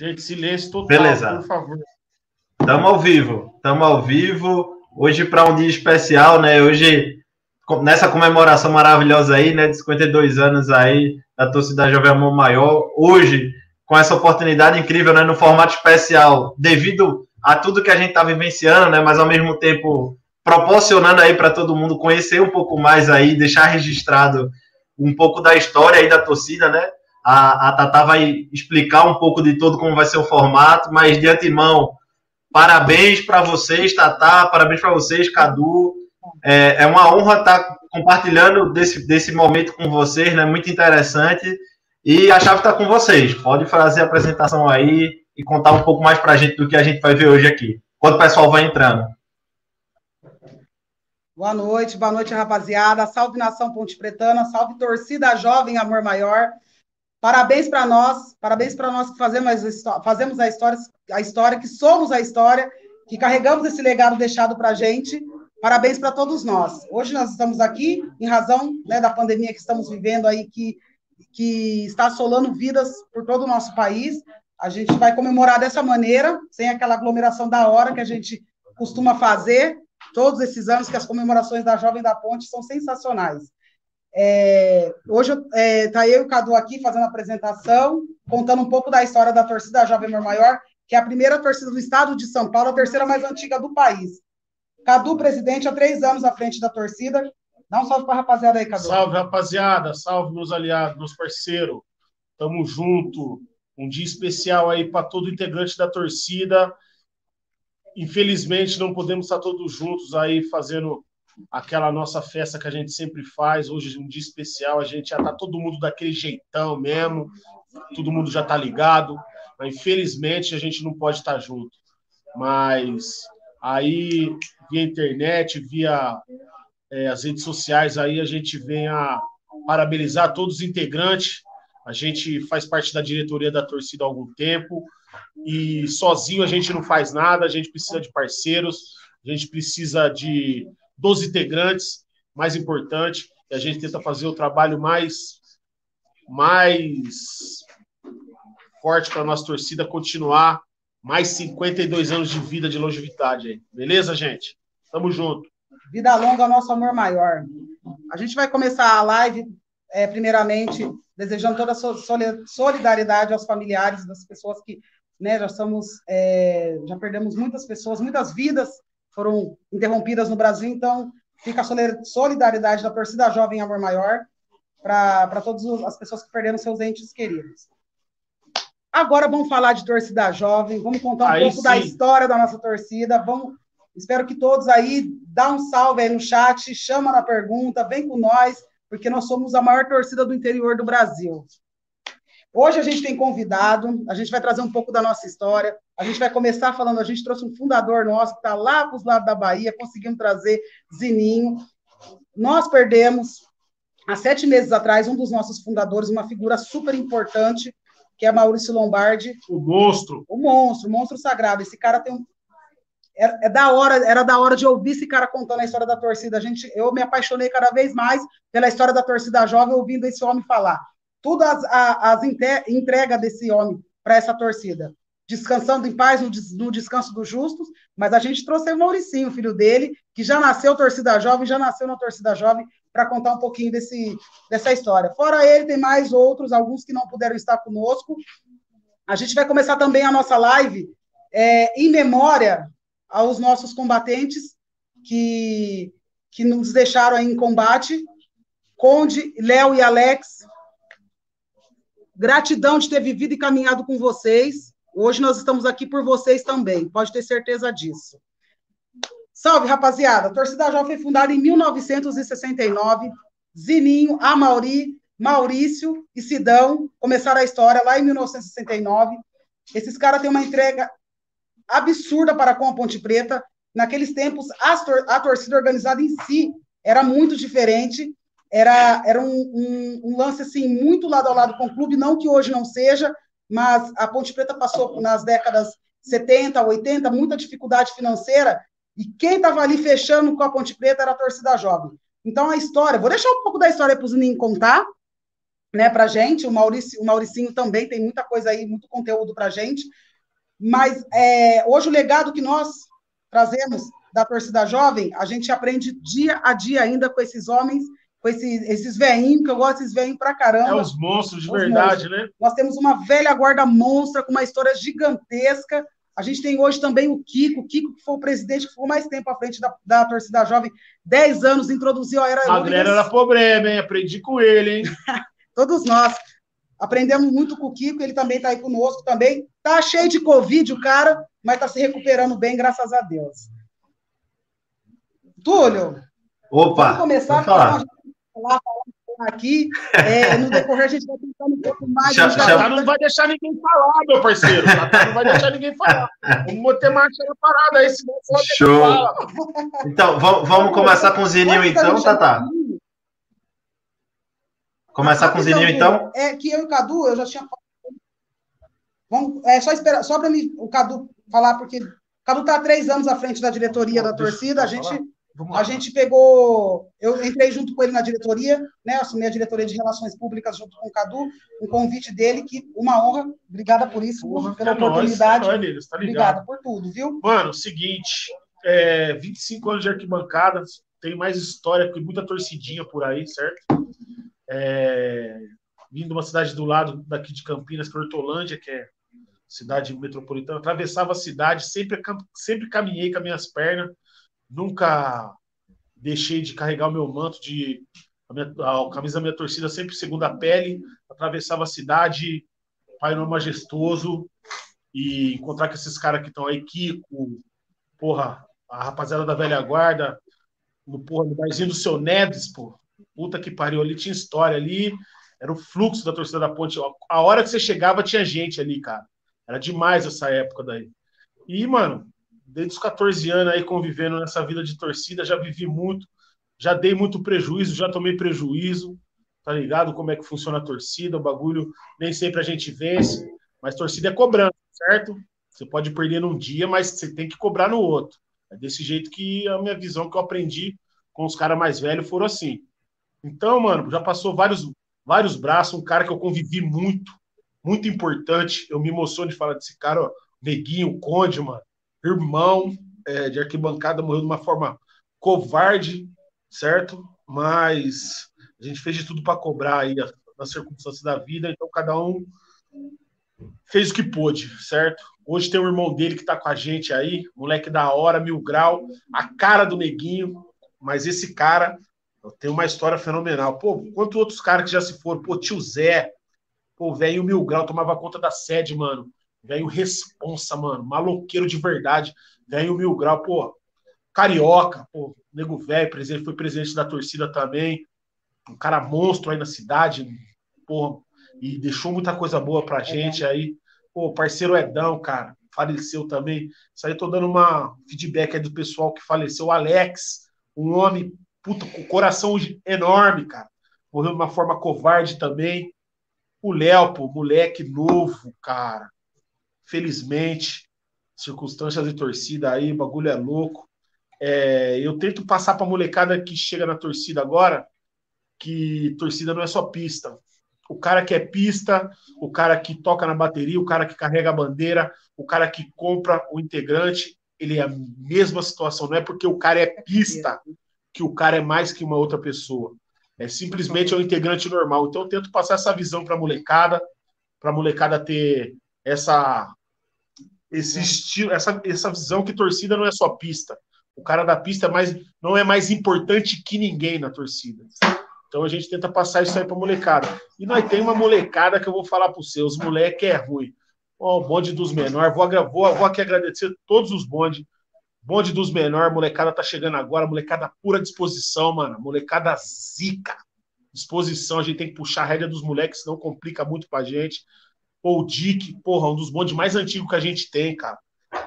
Gente, silêncio total, Beleza. por favor. Estamos ao vivo, estamos ao vivo. Hoje para um dia especial, né? Hoje, nessa comemoração maravilhosa aí, né? De 52 anos aí da torcida Jovem Amor Maior. Hoje, com essa oportunidade incrível, né? No formato especial, devido a tudo que a gente está vivenciando, né? Mas ao mesmo tempo proporcionando aí para todo mundo conhecer um pouco mais aí, deixar registrado um pouco da história aí da torcida, né? A, a Tatá vai explicar um pouco de todo como vai ser o formato, mas de antemão, parabéns para vocês, Tatá, parabéns para vocês, Cadu. É, é, uma honra estar compartilhando desse, desse momento com vocês, né? Muito interessante. E a chave está com vocês. Pode fazer a apresentação aí e contar um pouco mais para a gente do que a gente vai ver hoje aqui. Quando o pessoal vai entrando. Boa noite, boa noite, rapaziada. Salve nação Ponte Pretana, salve torcida jovem Amor Maior. Parabéns para nós, parabéns para nós que fazemos, fazemos a história, a história, que somos a história, que carregamos esse legado deixado para a gente. Parabéns para todos nós. Hoje nós estamos aqui em razão né, da pandemia que estamos vivendo aí, que, que está assolando vidas por todo o nosso país. A gente vai comemorar dessa maneira, sem aquela aglomeração da hora que a gente costuma fazer, todos esses anos que as comemorações da Jovem da Ponte são sensacionais. É, hoje está é, tá eu e o Cadu aqui fazendo a apresentação, contando um pouco da história da torcida Jovem Amor Maior, que é a primeira torcida do estado de São Paulo, a terceira mais antiga do país. Cadu, presidente, há três anos à frente da torcida. Dá um salve para a rapaziada aí, Cadu. Salve, rapaziada. Salve, meus aliados, meus parceiros. Tamo junto. Um dia especial aí para todo integrante da torcida Infelizmente, não podemos estar todos juntos aí fazendo aquela nossa festa que a gente sempre faz. Hoje é um dia especial, a gente já está todo mundo daquele jeitão mesmo, todo mundo já está ligado. Mas, infelizmente, a gente não pode estar junto. Mas aí, via internet, via é, as redes sociais, aí a gente vem a parabenizar todos os integrantes. A gente faz parte da diretoria da torcida há algum tempo e sozinho a gente não faz nada, a gente precisa de parceiros, a gente precisa de 12 integrantes, mais importante, e a gente tenta fazer o trabalho mais, mais forte para a nossa torcida continuar mais 52 anos de vida de longevidade aí. Beleza, gente? Tamo junto. Vida longa, nosso amor maior. A gente vai começar a live, é, primeiramente, desejando toda a solidariedade aos familiares das pessoas que né? Já é, já perdemos muitas pessoas, muitas vidas foram interrompidas no Brasil, então fica a solidariedade da torcida jovem Amor Maior para todas as pessoas que perderam seus entes queridos. Agora vamos falar de torcida jovem, vamos contar um aí pouco sim. da história da nossa torcida, vamos Espero que todos aí dá um salve aí no chat, chama na pergunta, vem com nós, porque nós somos a maior torcida do interior do Brasil. Hoje a gente tem convidado, a gente vai trazer um pouco da nossa história. A gente vai começar falando, a gente trouxe um fundador nosso que está lá para os lados da Bahia, conseguimos trazer Zininho. Nós perdemos, há sete meses atrás, um dos nossos fundadores, uma figura super importante, que é Maurício Lombardi. O monstro. O monstro, o monstro sagrado. Esse cara tem um. É, é, da hora, era da hora de ouvir esse cara contando a história da torcida. A gente, eu me apaixonei cada vez mais pela história da torcida jovem, ouvindo esse homem falar tudo as, as entrega desse homem para essa torcida. Descansando em paz no, no, descanso dos justos, mas a gente trouxe o Mauricinho, filho dele, que já nasceu torcida jovem, já nasceu na torcida jovem, para contar um pouquinho desse, dessa história. Fora ele, tem mais outros, alguns que não puderam estar conosco. A gente vai começar também a nossa live é, em memória aos nossos combatentes que, que nos deixaram em combate. Conde, Léo e Alex, Gratidão de ter vivido e caminhado com vocês. Hoje nós estamos aqui por vocês também, pode ter certeza disso. Salve, rapaziada! A Torcida Jovem foi fundada em 1969. Zininho, Amauri, Maurício e Sidão começaram a história lá em 1969. Esses caras têm uma entrega absurda para com a Ponte Preta. Naqueles tempos, a torcida organizada em si era muito diferente era, era um, um, um, lance assim muito lado a lado com o clube, não que hoje não seja, mas a Ponte Preta passou nas décadas 70, 80, muita dificuldade financeira, e quem estava ali fechando com a Ponte Preta era a torcida jovem. Então a história, vou deixar um pouco da história para o Zininho contar, né, para gente. O Maurício, o Mauricinho também tem muita coisa aí, muito conteúdo para gente. Mas é, hoje o legado que nós trazemos da torcida jovem, a gente aprende dia a dia ainda com esses homens, com esses, esses veinhos, que eu gosto desses veinhos pra caramba. É os monstros de os verdade, monstros. né? Nós temos uma velha guarda monstra com uma história gigantesca. A gente tem hoje também o Kiko, o Kiko que foi o presidente que ficou mais tempo à frente da, da torcida jovem, 10 anos, introduziu a era A galera era problema, hein? Aprendi com ele, hein? Todos nós. Aprendemos muito com o Kiko, ele também está aí conosco também. Tá cheio de Covid, o cara, mas está se recuperando bem, graças a Deus. Túlio. Opa! Vamos começar falar. Falar aqui. É, no decorrer, a gente vai tentar um pouco mais. Já, já não vai deixar ninguém falar, meu parceiro. Já não vai deixar ninguém falar. Vamos ter marcha na parada aí, senão Show! Então, vamos, vamos começar com o Zininho, então, Tata? Começar com o Zininho, então? É que eu e o Cadu, eu já tinha. Vamos, é só esperar, só para o Cadu falar, porque o Cadu está há três anos à frente da diretoria da torcida, a gente. A gente pegou, eu entrei junto com ele na diretoria, né? Assumi a diretoria de relações públicas junto com o Cadu, um convite dele, que uma honra, obrigada por isso, Porra, pela é oportunidade. Nós, é tá obrigada por tudo, viu? Mano, seguinte, é, 25 anos de arquibancada, tem mais história que muita torcidinha por aí, certo? É, vindo de uma cidade do lado daqui de Campinas, que é Hortolândia, que é cidade metropolitana, atravessava a cidade, sempre, sempre caminhei com as minhas pernas, nunca deixei de carregar o meu manto de a, minha, a camisa da minha torcida sempre segunda pele, atravessava a cidade, pai no majestoso e encontrar com esses caras que estão aí, Kiko, porra, a rapaziada da velha guarda, no porra, no barzinho do seu Neves, pô, puta que pariu, ali tinha história ali, era o fluxo da torcida da ponte, a hora que você chegava tinha gente ali, cara, era demais essa época daí. E, mano, desde os 14 anos aí convivendo nessa vida de torcida, já vivi muito, já dei muito prejuízo, já tomei prejuízo, tá ligado? Como é que funciona a torcida, o bagulho, nem sempre a gente vence, mas torcida é cobrança, certo? Você pode perder num dia, mas você tem que cobrar no outro. É desse jeito que a minha visão que eu aprendi com os caras mais velhos foram assim. Então, mano, já passou vários, vários braços, um cara que eu convivi muito, muito importante. Eu me emociono de falar desse cara, ó, Neguinho, Conde, mano irmão é, de arquibancada, morreu de uma forma covarde, certo? Mas a gente fez de tudo para cobrar aí as circunstâncias da vida, então cada um fez o que pôde, certo? Hoje tem o irmão dele que tá com a gente aí, moleque da hora, mil grau, a cara do neguinho, mas esse cara tem uma história fenomenal. Pô, quanto outros caras que já se foram, pô, tio Zé, pô, velho mil grau, tomava conta da sede, mano. Velho responsa, mano. Maloqueiro de verdade. Velho mil grau, pô. Carioca, pô. Nego velho, presidente, foi presidente da torcida também. Um cara monstro aí na cidade. Porra. E deixou muita coisa boa pra gente aí. Pô, parceiro Edão, cara. Faleceu também. Isso aí tô dando uma feedback aí do pessoal que faleceu. O Alex, um homem, puta, com coração enorme, cara. Morreu de uma forma covarde também. O Léo, pô, moleque novo, cara felizmente, circunstâncias de torcida aí, bagulho é louco. É, eu tento passar para a molecada que chega na torcida agora que torcida não é só pista. O cara que é pista, o cara que toca na bateria, o cara que carrega a bandeira, o cara que compra o integrante, ele é a mesma situação. Não é porque o cara é pista que o cara é mais que uma outra pessoa. É simplesmente é um integrante normal. Então eu tento passar essa visão para a molecada, para a molecada ter essa esse é. estilo, essa, essa visão que torcida não é só pista. O cara da pista é mais, não é mais importante que ninguém na torcida. Então a gente tenta passar isso aí pra molecada. E nós tem uma molecada que eu vou falar para você, os moleque é ruim. Ó, oh, o bonde dos menores, vou, vou, vou aqui agradecer todos os bondes. Bonde dos menores, molecada tá chegando agora, molecada pura disposição, mano. Molecada zica. Disposição, a gente tem que puxar a rédea dos moleques, senão complica muito pra gente. Pô, o Dick, porra, um dos bondes mais antigos que a gente tem, cara.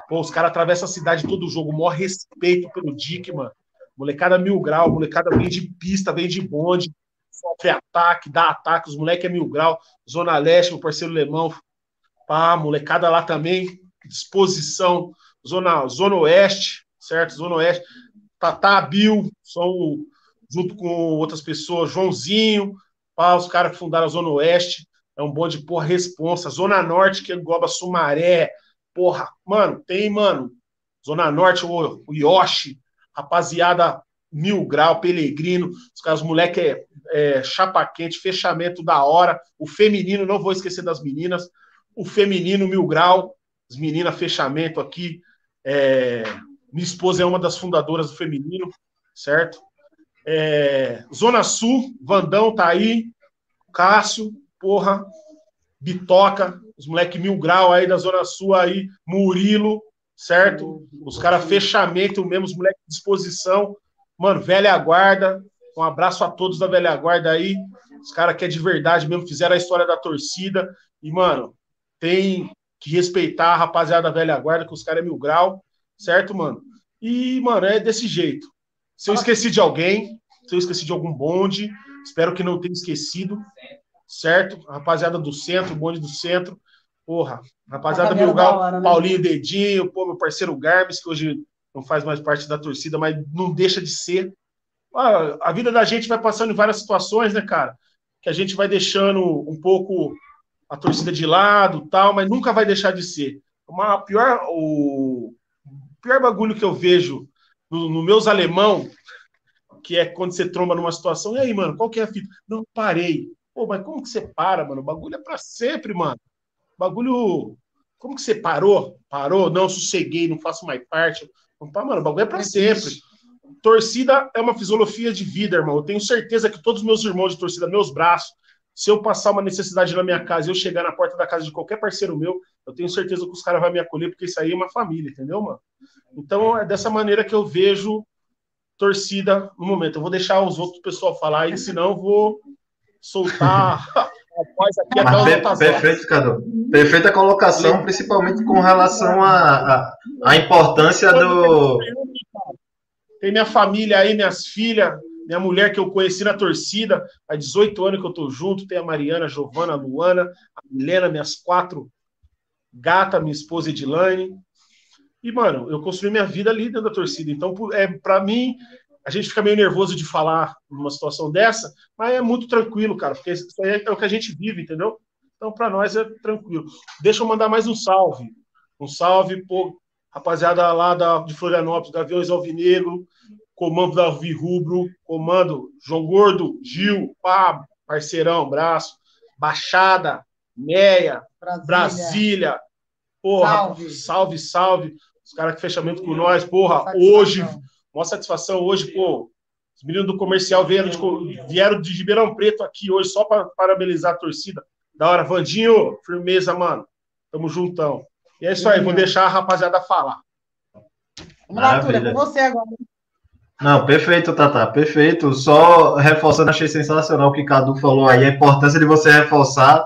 Pô, os caras atravessam a cidade todo jogo. Maior respeito pelo Dick, mano. Molecada mil grau, molecada vem de pista, vem de bonde, sofre ataque, dá ataque, os moleques é mil grau. Zona Leste, meu parceiro Lemão. Pá, molecada lá também, disposição. Zona, Zona Oeste, certo? Zona Oeste. Tatá, Bill, são junto com outras pessoas, Joãozinho, Pá, os caras que fundaram a Zona Oeste, é um bonde, porra, responsa. Zona Norte, que engloba Sumaré, porra, mano, tem, mano, Zona Norte, o, o Yoshi, rapaziada, Mil Grau, Pelegrino, os caras, moleque é, é chapa quente, fechamento da hora, o feminino, não vou esquecer das meninas, o feminino Mil Grau, as meninas, fechamento aqui, é, minha esposa é uma das fundadoras do feminino, certo? É, Zona Sul, Vandão tá aí, Cássio, porra, Bitoca, os moleque mil grau aí da Zona Sul aí, Murilo, certo? Os caras fechamento mesmo, os moleques de disposição. Mano, velha guarda. Um abraço a todos da velha guarda aí. Os caras que é de verdade mesmo, fizeram a história da torcida. E, mano, tem que respeitar a rapaziada da velha guarda, que os caras é mil grau, certo, mano? E, mano, é desse jeito. Se eu esqueci de alguém, se eu esqueci de algum bonde, espero que não tenha esquecido, certo? Rapaziada do centro, bonde do centro, Porra, rapaziada do Milgal, né? Paulinho Dedinho, pô, meu parceiro Garbes, que hoje não faz mais parte da torcida, mas não deixa de ser. Ah, a vida da gente vai passando em várias situações, né, cara? Que a gente vai deixando um pouco a torcida de lado, tal, mas nunca vai deixar de ser. Uma pior, o pior bagulho que eu vejo no, no meus alemão, que é quando você tromba numa situação, e aí, mano, qual que é a fita? Não, parei. Pô, mas como que você para, mano? O bagulho é pra sempre, mano bagulho. Como que você parou? Parou? Não, sosseguei, não faço mais parte. Mano, o bagulho é para é sempre. Torcida é uma fisiologia de vida, irmão. Eu tenho certeza que todos os meus irmãos de torcida, meus braços, se eu passar uma necessidade na minha casa e eu chegar na porta da casa de qualquer parceiro meu, eu tenho certeza que os caras vão me acolher, porque isso aí é uma família, entendeu, mano? Então é dessa maneira que eu vejo torcida no momento. Eu vou deixar os outros pessoal falar aí, senão eu vou soltar aqui Mas, perfeito, Cadu. Perfeita colocação, principalmente com relação à a, a, importância do. Tem minha família aí, minhas filhas, minha mulher que eu conheci na torcida, há 18 anos que eu tô junto, tem a Mariana, a Giovana, a Luana, a Milena, minhas quatro gata, minha esposa Edilane. E, mano, eu construí minha vida ali dentro da torcida. Então, é, para mim, a gente fica meio nervoso de falar numa situação dessa, mas é muito tranquilo, cara, porque isso aí é o que a gente vive, entendeu? Então, para nós é tranquilo. Deixa eu mandar mais um salve. Um salve, pô, rapaziada lá da, de Florianópolis, Gaviões Alvinegro, comando da Rubro, comando João Gordo, Gil, pá, parceirão, braço, Baixada, Meia, Brasília, Brasília porra, salve, salve, salve. os caras que fechamento com nós, porra, hoje uma satisfação hoje, pô. Os meninos do comercial vieram de, vieram de Ribeirão Preto aqui hoje só para parabenizar a torcida. Da hora, Vandinho, firmeza, mano. Tamo juntão. E é isso aí, vou deixar a rapaziada falar. Vamos lá, Túlio, é com você agora. Não, perfeito, Tata, perfeito. Só reforçando, achei sensacional o que Cadu falou aí, a importância de você reforçar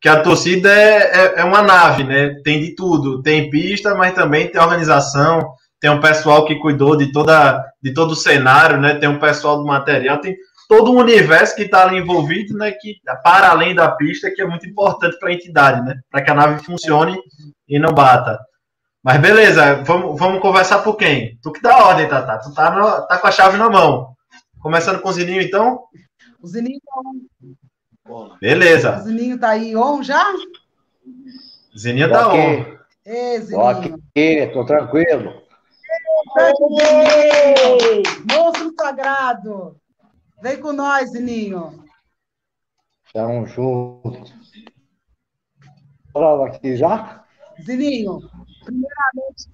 que a torcida é, é, é, uma nave, né? Tem de tudo. Tem pista, mas também tem organização, tem um pessoal que cuidou de, toda, de todo o cenário, né? Tem um pessoal do material, tem todo um universo que está ali envolvido, né? Que para além da pista, que é muito importante para a entidade, né? Para que a nave funcione e não bata. Mas beleza, vamos, vamos conversar por quem? Tu que dá ordem, Tata. Tu tá, no, tá com a chave na mão. Começando com o Zininho, então? O Zininho tá on. Beleza. O Zininho tá aí on já? Zininho tá on. Ei, Zininho. Ok, tô tranquilo. Monstro sagrado! Vem com nós, Zininho. Tamo junto. Fala aqui já? Zininho, primeiramente,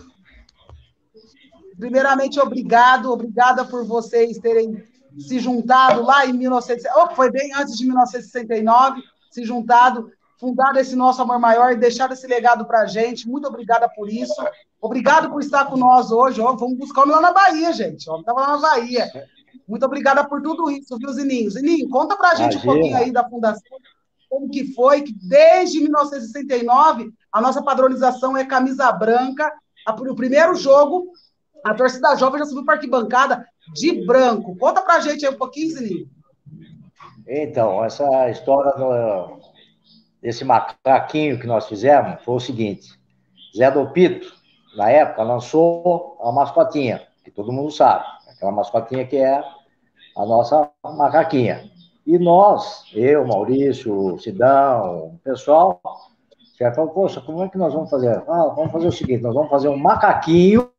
primeiramente, obrigado, obrigada por vocês terem se juntado lá em 1900, oh, foi bem antes de 1969, se juntado fundado esse nosso amor maior e deixado esse legado para a gente. Muito obrigada por isso. Obrigado por estar com nós hoje. Ó, vamos buscar o homem lá na Bahia, gente. O homem estava lá na Bahia. Muito obrigada por tudo isso, viu, Zininho? Zininho, conta para a gente Imagina. um pouquinho aí da fundação, como que foi, que desde 1969 a nossa padronização é camisa branca. O primeiro jogo, a torcida jovem já subiu para arquibancada de branco. Conta para a gente aí um pouquinho, Zininho. Então, essa história do, desse macaquinho que nós fizemos foi o seguinte: Zé do Pito, na época, lançou a mascotinha, que todo mundo sabe, aquela mascotinha que é a nossa macaquinha. E nós, eu, Maurício, Sidão, o pessoal, já falou, poxa, como é que nós vamos fazer? Ah, vamos fazer o seguinte, nós vamos fazer um macaquinho,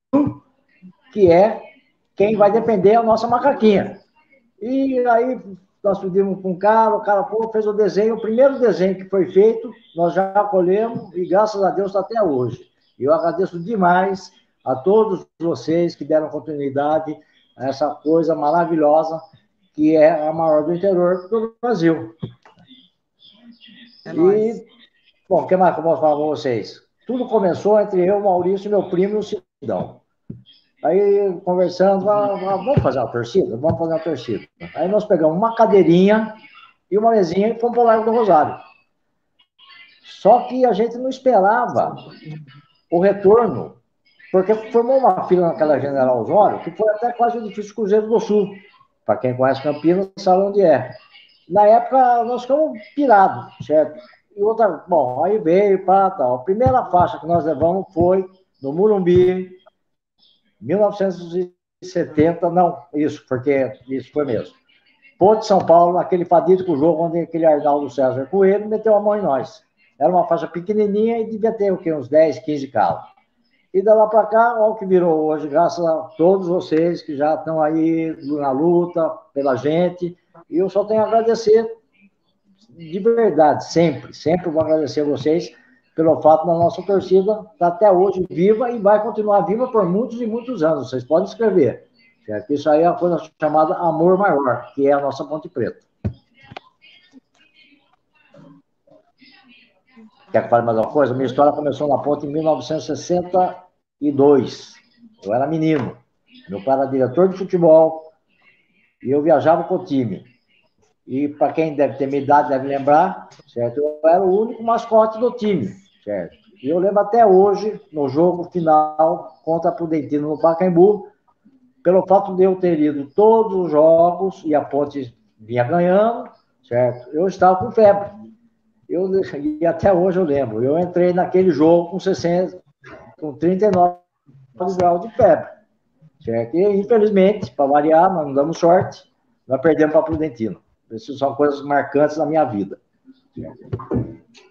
que é quem vai depender a nossa macaquinha. E aí nós pedimos para um cara, o cara pô, fez o desenho, o primeiro desenho que foi feito, nós já colhemos e graças a Deus está até hoje. E eu agradeço demais a todos vocês que deram continuidade a essa coisa maravilhosa que é a maior do interior do Brasil. É e, bom, o que mais que eu posso falar para vocês? Tudo começou entre eu, Maurício, meu primo e o Cidão. Aí, conversando, ah, ah, vamos fazer uma torcida? Vamos fazer uma torcida. Aí nós pegamos uma cadeirinha e uma mesinha e fomos para o Largo do Rosário. Só que a gente não esperava o retorno, porque formou uma fila naquela General Osório que foi até quase o edifício Cruzeiro do Sul. Para quem conhece Campinas, sabe onde é. Na época, nós ficamos pirados, certo? E outra, bom, aí veio para tal. A primeira faixa que nós levamos foi no Murumbi, 1970, não, isso, porque isso foi mesmo. Ponte São Paulo, naquele fadídico jogo onde aquele Arnaldo César Coelho meteu a mão em nós. Era uma faixa pequenininha e devia ter o quê? Uns 10, 15 carros. E da lá para cá, olha o que virou hoje, graças a todos vocês que já estão aí na luta pela gente. E eu só tenho a agradecer de verdade, sempre, sempre vou agradecer a vocês pelo fato da nossa torcida estar tá até hoje viva e vai continuar viva por muitos e muitos anos. Vocês podem escrever. Isso aí é uma coisa chamada amor maior, que é a nossa Ponte Preta. Quer que fale mais alguma coisa? Minha história começou na ponte em 1962. Eu era menino. Meu pai era diretor de futebol e eu viajava com o time. E para quem deve ter minha idade, deve lembrar, certo? Eu era o único mascote do time, certo? E eu lembro até hoje, no jogo final contra a Prudentino no Pacaembu, pelo fato de eu ter ido todos os jogos e a Ponte vinha ganhando, certo? Eu estava com febre. Eu, e até hoje eu lembro, eu entrei naquele jogo com 60, com 39 graus de febre, certo? E infelizmente, para variar, nós não damos sorte, nós perdemos para Prudentino. Essas são coisas marcantes na minha vida.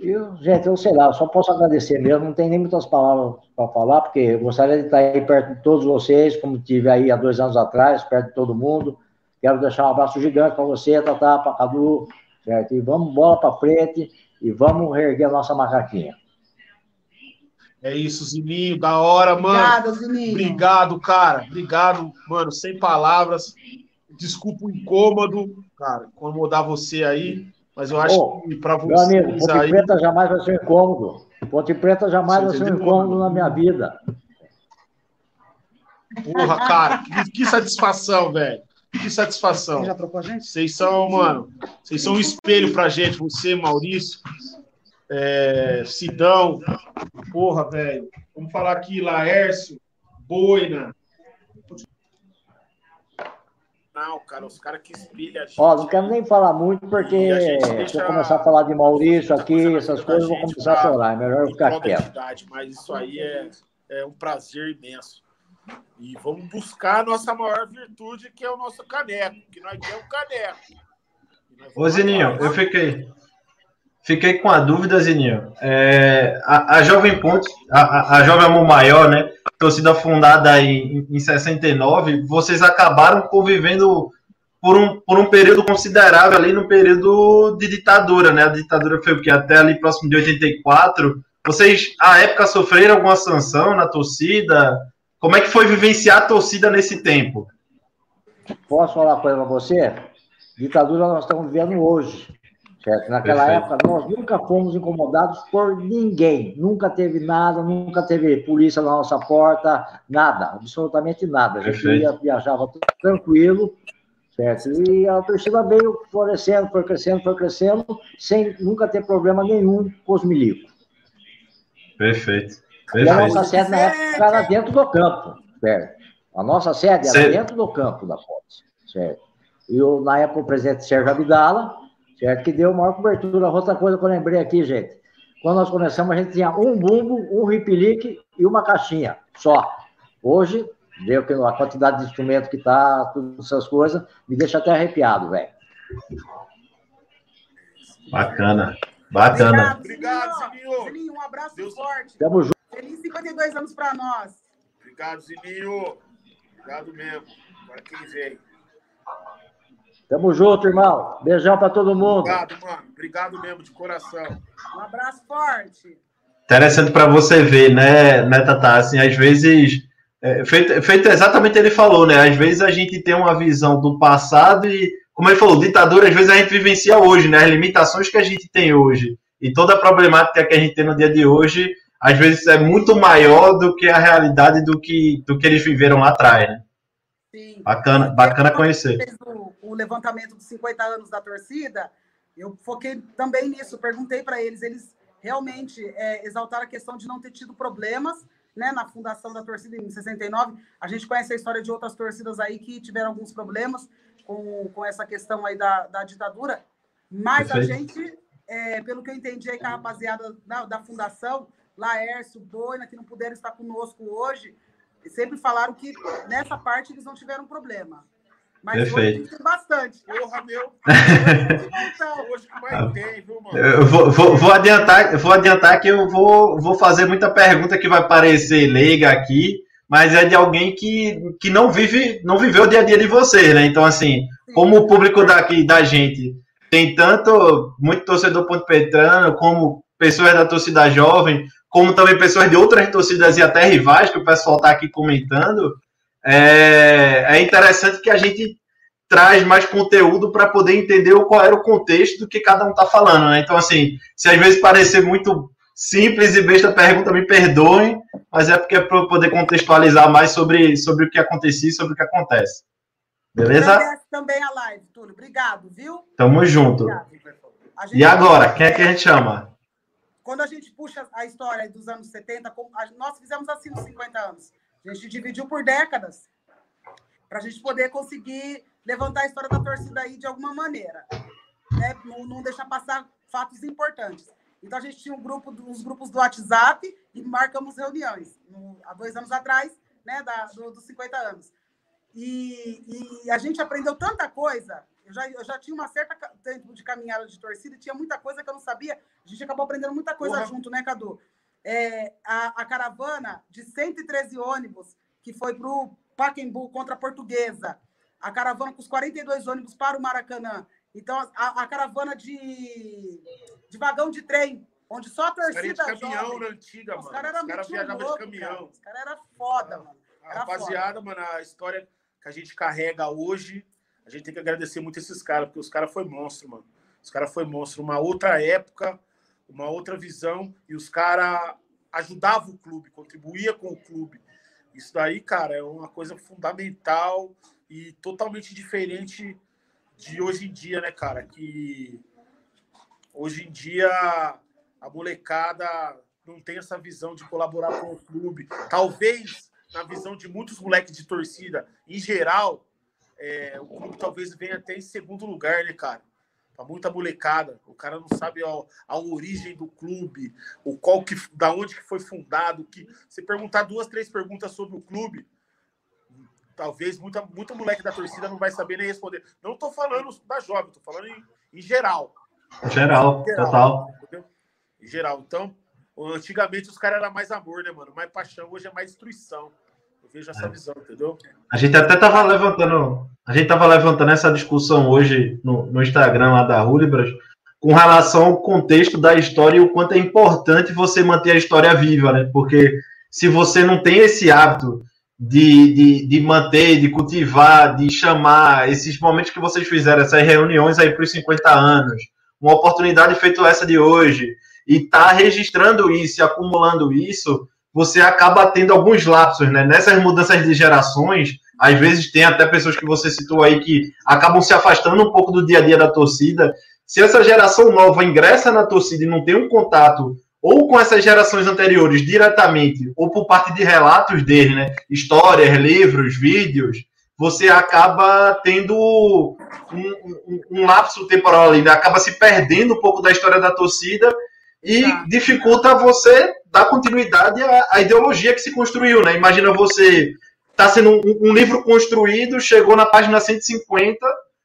E, gente, eu sei lá, eu só posso agradecer mesmo, não tem nem muitas palavras para falar, porque eu gostaria de estar aí perto de todos vocês, como tive aí há dois anos atrás, perto de todo mundo. Quero deixar um abraço gigante para você, Tatá, para Cadu, certo? E vamos bola para frente e vamos erguer a nossa macaquinha. É isso, Zininho, da hora, mano. Obrigado, Zininho. Obrigado, cara. Obrigado, mano, sem palavras. Desculpa o incômodo, cara, incomodar você aí, mas eu acho oh, que para você. Meu amigo, Ponte aí... Preta jamais vai ser um incômodo. Ponte Preta jamais você vai ser um incômodo na minha vida. Porra, cara, que, que satisfação, velho. Que satisfação. Você já trocou a gente? Vocês são, mano, vocês são um espelho pra gente, você, Maurício, é, Sidão, porra, velho. Vamos falar aqui, Laércio, Boina, não, cara, os caras que espelham a gente. Ó, não quero nem falar muito, porque se eu começar a falar de Maurício aqui, essas coisas, eu vou começar a chorar. É melhor eu ficar quieto. Mas isso aí é, é um prazer imenso. E vamos buscar a nossa maior virtude, que é o nosso caneco, que nós temos um caneco. Ô, Zininho, eu fiquei. Fiquei com a dúvida, Zininho. É, a, a Jovem Ponte, a, a Jovem Amor Maior, né? torcida fundada em, em 69, vocês acabaram convivendo por um, por um período considerável ali no período de ditadura, né? A ditadura foi o que? Até ali próximo de 84. Vocês, à época, sofreram alguma sanção na torcida? Como é que foi vivenciar a torcida nesse tempo? Posso falar uma coisa para você? Ditadura nós estamos vivendo hoje. Certo? Naquela Perfeito. época, nós nunca fomos incomodados por ninguém. Nunca teve nada, nunca teve polícia na nossa porta, nada, absolutamente nada. A gente ia, viajava tranquilo, certo? E a torcida veio florescendo, foi crescendo, foi crescendo, sem nunca ter problema nenhum com os milicos. Perfeito. Perfeito. E a nossa sede na época era dentro do campo, certo? A nossa sede era dentro do campo da Ponte, certo? E eu, na época, o presidente Sérgio Abdala certo? Que deu maior cobertura. Outra coisa que eu lembrei aqui, gente. Quando nós começamos, a gente tinha um bumbo, um ripilique e uma caixinha só. Hoje, deu que a quantidade de instrumento que tá, todas essas coisas, me deixa até arrepiado, velho. Bacana. Bacana. Obrigado, Zininho. Zininho, um abraço Deus- forte. Tamo junto. Feliz 52 anos para nós. Obrigado, Zininho. Obrigado mesmo. Agora quem vem. Tamo junto, irmão. Beijão pra todo mundo. Obrigado, mano. Obrigado mesmo, de coração. Um abraço forte. Interessante para você ver, né, né, Tata? Assim, às vezes, é, feito, feito exatamente ele falou, né? Às vezes a gente tem uma visão do passado e, como ele falou, ditadura, às vezes a gente vivencia hoje, né? As limitações que a gente tem hoje e toda a problemática que a gente tem no dia de hoje, às vezes é muito maior do que a realidade do que, do que eles viveram lá atrás, né? Sim. Bacana, bacana conhecer. fez o, o levantamento dos 50 anos da torcida, eu foquei também nisso, perguntei para eles, eles realmente é, exaltaram a questão de não ter tido problemas né, na fundação da torcida em 69. A gente conhece a história de outras torcidas aí que tiveram alguns problemas com, com essa questão aí da, da ditadura, mas a Perfeito. gente, é, pelo que eu entendi aí com a rapaziada da, da fundação, Laércio, Boina, que não puderam estar conosco hoje, sempre falaram que nessa parte eles não tiveram problema. Mas hoje Perfeito. tem bastante. Porra, meu. Hoje que mais tem, viu, mano? Eu vou, vou, vou adiantar, eu vou adiantar que eu vou, vou fazer muita pergunta que vai parecer leiga aqui, mas é de alguém que, que não vive, não viveu o dia a dia de vocês, né? Então, assim, como o público daqui da gente tem tanto muito torcedor ponto petrano, como pessoas da torcida jovem, como também pessoas de outras torcidas e até rivais, que o pessoal está aqui comentando, é, é interessante que a gente traz mais conteúdo para poder entender qual era o contexto do que cada um está falando, né? Então, assim, se às vezes parecer muito simples e besta pergunta, me perdoem, mas é porque é para eu poder contextualizar mais sobre, sobre o que acontecia e sobre o que acontece. Beleza? também a live, Túlio. Obrigado, viu? Tamo junto. Obrigado. Gente- E agora, quem é que a gente chama? Quando a gente puxa a história dos anos 70, como- a- nós fizemos assim nos 50 anos. A gente dividiu por décadas para a gente poder conseguir levantar a história da torcida aí de alguma maneira. Né? Não, não deixar passar fatos importantes. Então a gente tinha um grupo, uns grupos do WhatsApp e marcamos reuniões no- há dois anos atrás, né, da, do- dos 50 anos. E, e a gente aprendeu tanta coisa. Eu já, eu já tinha uma certa tempo de caminhada de torcida tinha muita coisa que eu não sabia. A gente acabou aprendendo muita coisa Porra. junto, né, Cadu? É, a, a caravana de 113 ônibus que foi para o Pacaembu contra a Portuguesa. A caravana com os 42 ônibus para o Maracanã. Então, a, a caravana de, de vagão de trem, onde só a torcida de caminhão jovem- na antiga, Os mano. caras Os caras viajavam de loucos, caminhão. cara. Os caras eram foda, mano. A Era rapaziada, mano, a história que a gente carrega hoje, a gente tem que agradecer muito esses caras, porque os caras foi monstro, mano. Os caras foi monstro. Uma outra época, uma outra visão, e os caras ajudavam o clube, contribuía com o clube. Isso daí, cara, é uma coisa fundamental e totalmente diferente de hoje em dia, né, cara? Que hoje em dia a molecada não tem essa visão de colaborar com o clube. Talvez, na visão de muitos moleques de torcida, em geral, é, o clube talvez venha até em segundo lugar, né, cara? Pra muita molecada. O cara não sabe a, a origem do clube, o qual que, da onde que foi fundado. Que, se perguntar duas, três perguntas sobre o clube, talvez muita, muita moleque da torcida não vai saber nem responder. Não tô falando da jovem, tô falando em, em geral. Geral, total. Entendeu? Em geral. Então, antigamente os caras eram mais amor, né, mano? Mais paixão, hoje é mais destruição. Eu vejo essa É. visão, entendeu? A gente até tava levantando, a gente tava levantando essa discussão hoje no, no Instagram lá da Hulibras, com relação ao contexto da história e o quanto é importante você manter a história viva, né? Porque se você não tem esse hábito de, de, de manter, de cultivar, de chamar esses momentos que vocês fizeram, essas reuniões aí para os 50 anos, uma oportunidade feita essa de hoje, e tá registrando isso e acumulando isso, você acaba tendo alguns lapsos, né? Nessas mudanças de gerações, às vezes tem até pessoas que você citou aí que acabam se afastando um pouco do dia a dia da torcida. Se essa geração nova ingressa na torcida e não tem um contato ou com essas gerações anteriores diretamente, ou por parte de relatos dele, né? Histórias, livros, vídeos, você acaba tendo um, um, um lapso temporal ali, né? acaba se perdendo um pouco da história da torcida e Tá. dificulta você dar continuidade à, à ideologia que se construiu, né? Imagina você tá sendo um, um livro construído, chegou na página 150,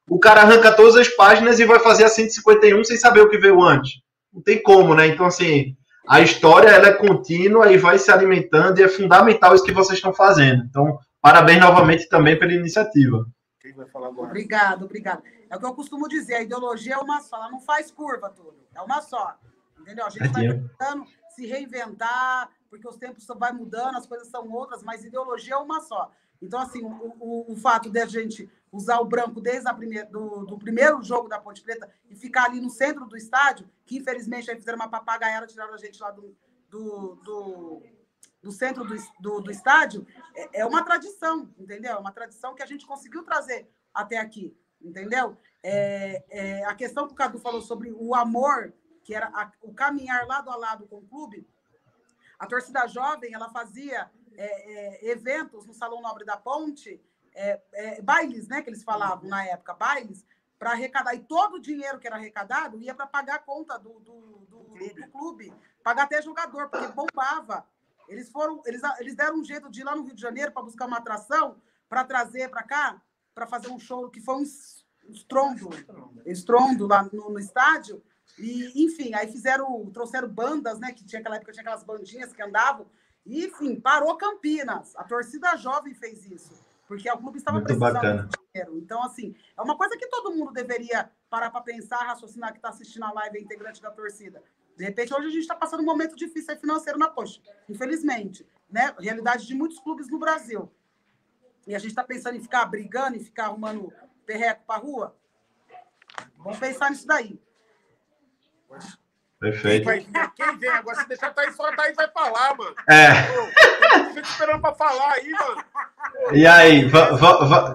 o cara arranca todas as páginas e vai fazer a 151 sem saber o que veio antes. Não tem como, né? Então, assim, a história ela é contínua e vai se alimentando e é fundamental isso que vocês estão fazendo. Então, parabéns novamente também pela iniciativa. Quem vai falar agora? Obrigado, obrigado. É o que eu costumo dizer, a ideologia é uma só, ela não faz curva tudo, é uma só. Entendeu? A gente vai tentando se reinventar, porque os tempos vai mudando, as coisas são outras, mas ideologia é uma só. Então, assim, o, o, o fato de a gente usar o branco desde a primeira, do, do, primeiro jogo da Ponte Preta e ficar ali no centro do estádio, que infelizmente aí fizeram uma papagaiada, tiraram a gente lá do, do, do, do centro do, do, do estádio, é, é, uma tradição, entendeu? É uma tradição que a gente conseguiu trazer até aqui, entendeu? É, é a questão que o Cadu falou sobre o amor, que era a, o caminhar lado a lado com o clube, a torcida jovem, ela fazia é, é, eventos no Salão Nobre da Ponte, é, bailes, né, que eles falavam na época, bailes, para arrecadar. E todo o dinheiro que era arrecadado ia para pagar a conta do, do, do, clube. do, clube. pagar até jogador, porque bombava. Eles foram, eles, eles deram um jeito de ir lá no Rio de Janeiro para buscar uma atração, para trazer para cá, para fazer um show que foi um estrondo, estrondo lá no, no estádio. E, enfim, aí fizeram, trouxeram bandas, né? Que tinha aquela época, tinha aquelas bandinhas que andavam. E, enfim, parou Campinas. A torcida jovem fez isso. Porque o clube estava Muito precisando bacana. de dinheiro. Então, assim, é uma coisa que todo mundo deveria parar para pensar, raciocinar que está assistindo a live, é integrante da torcida. De repente, hoje a gente está passando um momento difícil financeiro na Poxa, infelizmente. Né? Realidade de muitos clubes no Brasil. E a gente está pensando em ficar brigando, em ficar arrumando perreco para rua. Vamos pensar nisso daí. Perfeito. Quem, vai, quem vem agora? Se deixar Thaís fora, Thaís vai falar, mano. É. Fico esperando pra falar aí, mano. E aí,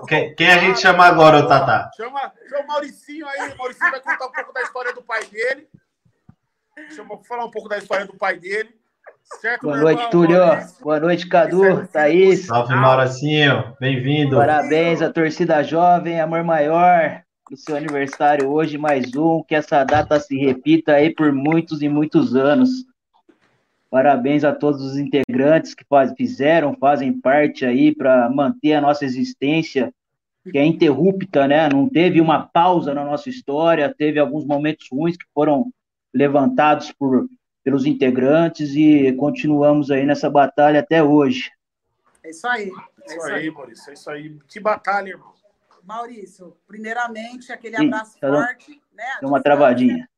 quem, quem, a gente chama agora, o Tatá? Chama, chama o Mauricinho aí. O Mauricinho vai contar um pouco da história do pai dele. Chama, falar um pouco da história do pai dele. Certo, Boa noite, irmão, Túlio. Maurício. Boa noite, Cadu, Thaís. Salve, Mauricinho. Bem-vindo. Parabéns à torcida jovem, amor maior o seu aniversário hoje, mais um, que essa data se repita aí por muitos e muitos anos. Parabéns a todos os integrantes que faz, fizeram, fazem parte aí para manter a nossa existência, que é interrupta, né? Não teve uma pausa na nossa história, teve alguns momentos ruins que foram levantados por, pelos integrantes e continuamos aí nessa batalha até hoje. É isso aí. É isso aí, Maurício. É isso aí. Que batalha, irmão. Maurício, primeiramente, aquele Sim, abraço tá forte, né? Deu uma travadinha.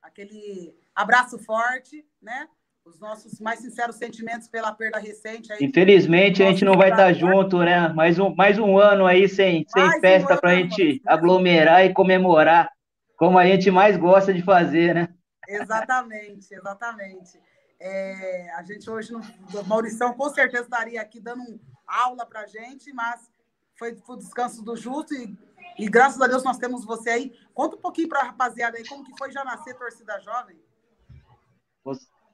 Aquele abraço forte, né? Os nossos mais sinceros sentimentos pela perda recente. Aí, Infelizmente, a gente não vai estar junto, né? Mais um, mais um ano aí sem, sem festa um para a gente aglomerar e comemorar, como a gente mais gosta de fazer, né? Exatamente, exatamente. É, a gente hoje, no, o Maurição com certeza estaria aqui dando aula para gente, mas foi, o descanso do Justo e, e graças a Deus nós temos você aí. Conta um pouquinho para a rapaziada aí como que foi já nascer torcida jovem.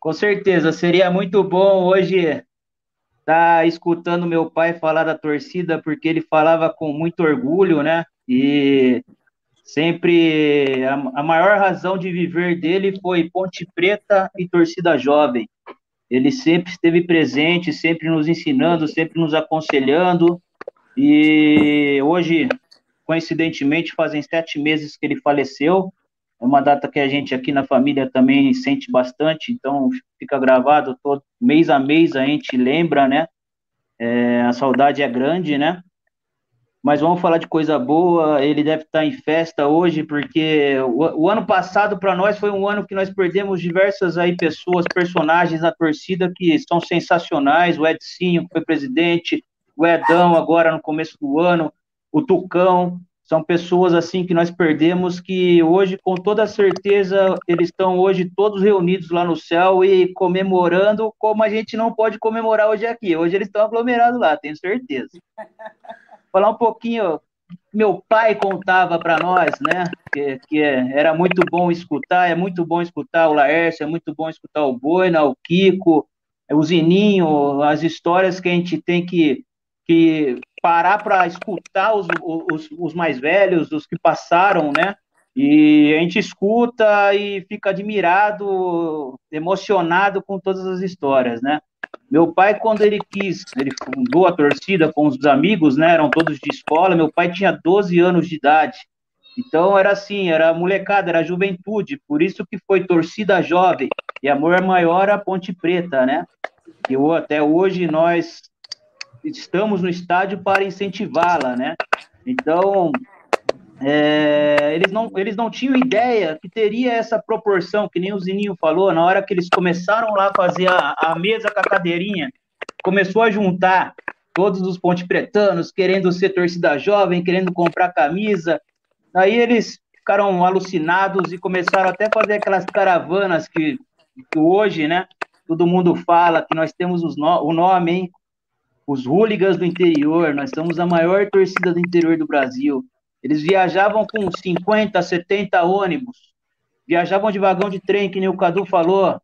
Com certeza, seria muito bom hoje estar tá escutando meu pai falar da torcida, porque ele falava com muito orgulho, né? E sempre a, a maior razão de viver dele foi Ponte Preta e torcida jovem. Ele sempre esteve presente, sempre nos ensinando, sempre nos aconselhando, e hoje, coincidentemente, fazem sete meses que ele faleceu. É uma data que a gente aqui na família também sente bastante, então fica gravado todo mês a mês a gente lembra, né? É, a saudade é grande, né? Mas vamos falar de coisa boa. Ele deve estar em festa hoje, porque o, o ano passado para nós foi um ano que nós perdemos diversas aí pessoas, personagens na torcida que são sensacionais. O Edcinho, que foi presidente, o Edão agora no começo do ano, o Tucão, são pessoas assim que nós perdemos que hoje, com toda certeza, eles estão hoje todos reunidos lá no céu e comemorando como a gente não pode comemorar hoje aqui. Hoje eles estão aglomerados lá, tenho certeza. Falar um pouquinho, meu pai contava para nós, né, que, que, era muito bom escutar, é muito bom escutar o Laércio, é muito bom escutar o Boina, o Kiko, o Zininho, as histórias que a gente tem que que parar para escutar os, os, os, mais velhos, os que passaram, né? E a gente escuta e fica admirado, emocionado com todas as histórias, né? Meu pai, quando ele quis, ele fundou a torcida com os amigos, né? Eram todos de escola. Meu pai tinha 12 anos de idade. Então era assim, era molecada, era juventude, por isso que foi torcida jovem e amor maior a Ponte Preta, né? E até hoje nós estamos no estádio para incentivá-la, né? Então é, eles, não, eles não tinham ideia que teria essa proporção, que nem o Zininho falou, na hora que eles começaram lá a fazer a, a mesa com a cadeirinha, começou a juntar todos os ponte-pretanos querendo ser torcida jovem, querendo comprar camisa. Aí eles ficaram alucinados e começaram até a fazer aquelas caravanas que, que hoje, né, todo mundo fala que nós temos no, o nome, hein? Os hooligans do interior, nós somos a maior torcida do interior do Brasil. Eles viajavam com 50, 70 ônibus, viajavam de vagão de trem, que nem o Cadu falou,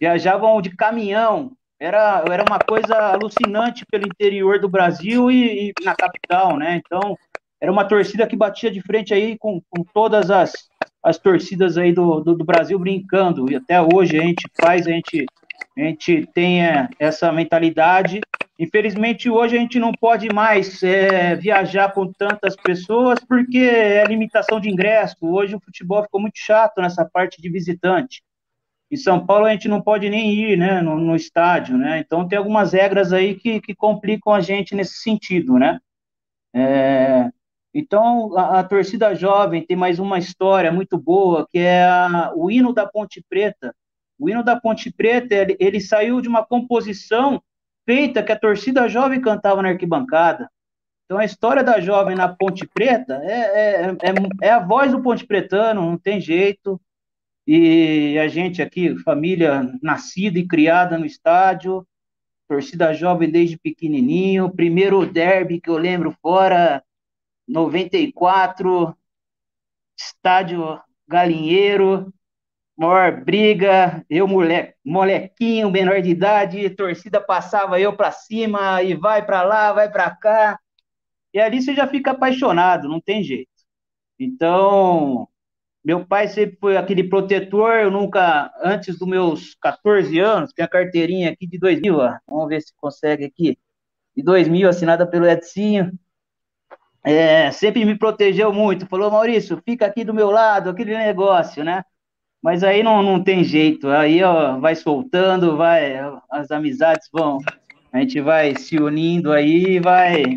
viajavam de caminhão. Era, era uma coisa alucinante pelo interior do Brasil e, e na capital, né? Então, era uma torcida que batia de frente aí com, com todas as, as torcidas aí do, do, do, Brasil brincando. E até hoje a gente faz, a gente, a gente é, essa mentalidade Infelizmente, hoje a gente não pode mais é, viajar com tantas pessoas porque é limitação de ingresso. Hoje o futebol ficou muito chato nessa parte de visitante. Em São Paulo a gente não pode nem ir né, no, no estádio, né? Então tem algumas regras aí que, que complicam a gente nesse sentido, né? É, então a, a, torcida jovem tem mais uma história muito boa que é a, o hino da Ponte Preta. O hino da Ponte Preta ele, ele saiu de uma composição feita que a torcida jovem cantava na arquibancada. Então a história da jovem na Ponte Preta é, é, é, é, a voz do Ponte Pretano, não tem jeito. E a gente aqui, família nascida e criada no estádio, torcida jovem desde pequenininho, primeiro derby que eu lembro fora, 94, estádio Galinheiro, maior briga, eu mole, molequinho, menor de idade, torcida passava eu para cima e vai para lá, vai para cá. E ali você já fica apaixonado, não tem jeito. Então, meu pai sempre foi aquele protetor, eu nunca, antes dos meus 14 anos, tem a carteirinha aqui de 2000, ó, vamos ver se consegue aqui, de 2000, assinada pelo Edcinho, é, sempre me protegeu muito, falou, Maurício, fica aqui do meu lado, aquele negócio, né? Mas aí não, não tem jeito, aí ó, vai soltando, vai, as amizades vão, a gente vai se unindo aí vai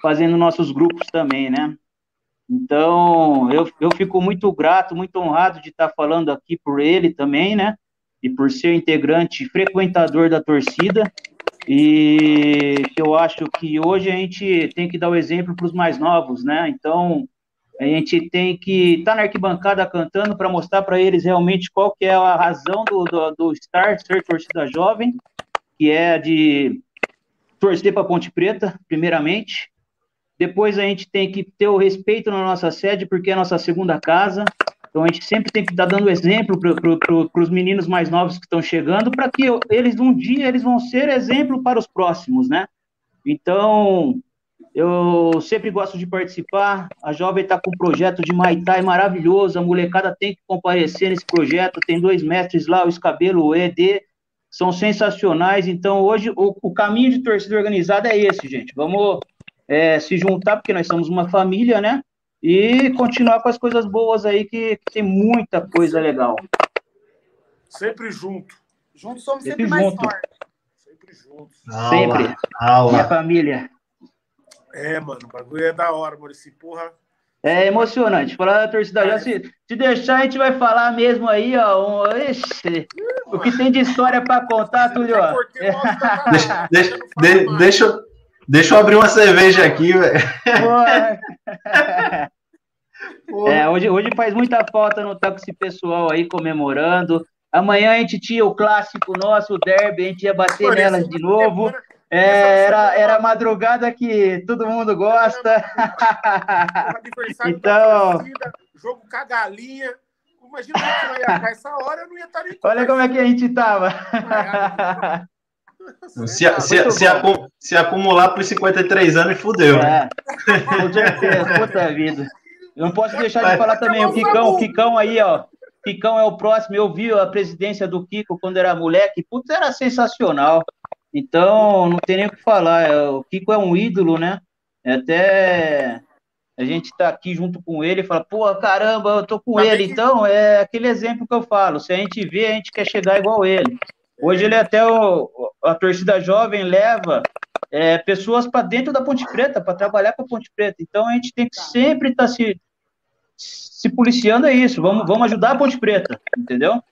fazendo nossos grupos também, né? Então, eu, eu fico muito grato, muito honrado de estar falando aqui por ele também, né? E por ser integrante, frequentador da torcida. E eu acho que hoje a gente tem que dar o exemplo para os mais novos, né? Então, a gente tem que estar tá na arquibancada cantando para mostrar para eles realmente qual que é a razão do, do, do estar, ser torcida jovem, que é de torcer para Ponte Preta, primeiramente. Depois a gente tem que ter o respeito na nossa sede, porque é a nossa segunda casa. Então a gente sempre tem que estar tá dando exemplo para os meninos mais novos que estão chegando, para que eles um dia eles vão ser exemplo para os próximos, né? Então eu sempre gosto de participar. A Jovem está com um projeto de Maitai maravilhoso. A molecada tem que comparecer nesse projeto. Tem dois mestres lá, o Escabelo, o ED. São sensacionais. Então, hoje, o, o caminho de torcida organizada é esse, gente. Vamos é, se juntar, porque nós somos uma família, né? E continuar com as coisas boas aí, que, que tem muita coisa legal. Sempre junto. Juntos somos sempre, sempre mais fortes. Sempre juntos. Sempre. Aula. Minha família. É, mano, o bagulho é da hora, Maurício. Porra. É emocionante. Falar da torcida já se, se deixar, a gente vai falar mesmo aí, ó. Um, ixi, o que tem de história para contar, Túlio. Ó. Deixa, deixa, de, deixa, deixa eu abrir uma cerveja aqui, velho. É, hoje, hoje faz muita falta não estar com esse pessoal aí comemorando. Amanhã a gente tinha o clássico nosso, o derby, a gente ia bater Por nelas de novo. Semana é, era, era madrugada que todo mundo gosta. então, torcida, jogo com a galinha. Imagina como ia estar essa hora, eu não ia estar nem Olha como é que a gente estava. Se, se, se, acu, se, acumular por 53 anos, fudeu. É. Puta vida. Eu não posso deixar de falar também o Kikão. O Kikão aí, ó. Kikão é o próximo. Eu vi a presidência do Kiko quando era moleque. Puta, era sensacional. Então, não tem nem o que falar. É, o Kiko é um ídolo, né? É até a gente tá aqui junto com ele e fala, pô, caramba, eu tô com ele. Então, é aquele exemplo que eu falo, se a gente vê, a gente quer chegar igual ele. Hoje ele até o, a torcida jovem leva é, pessoas para dentro da Ponte Preta, para trabalhar com a Ponte Preta. Então a gente tem que sempre estar tá se, se policiando é isso. Vamos, vamos ajudar a Ponte Preta, entendeu?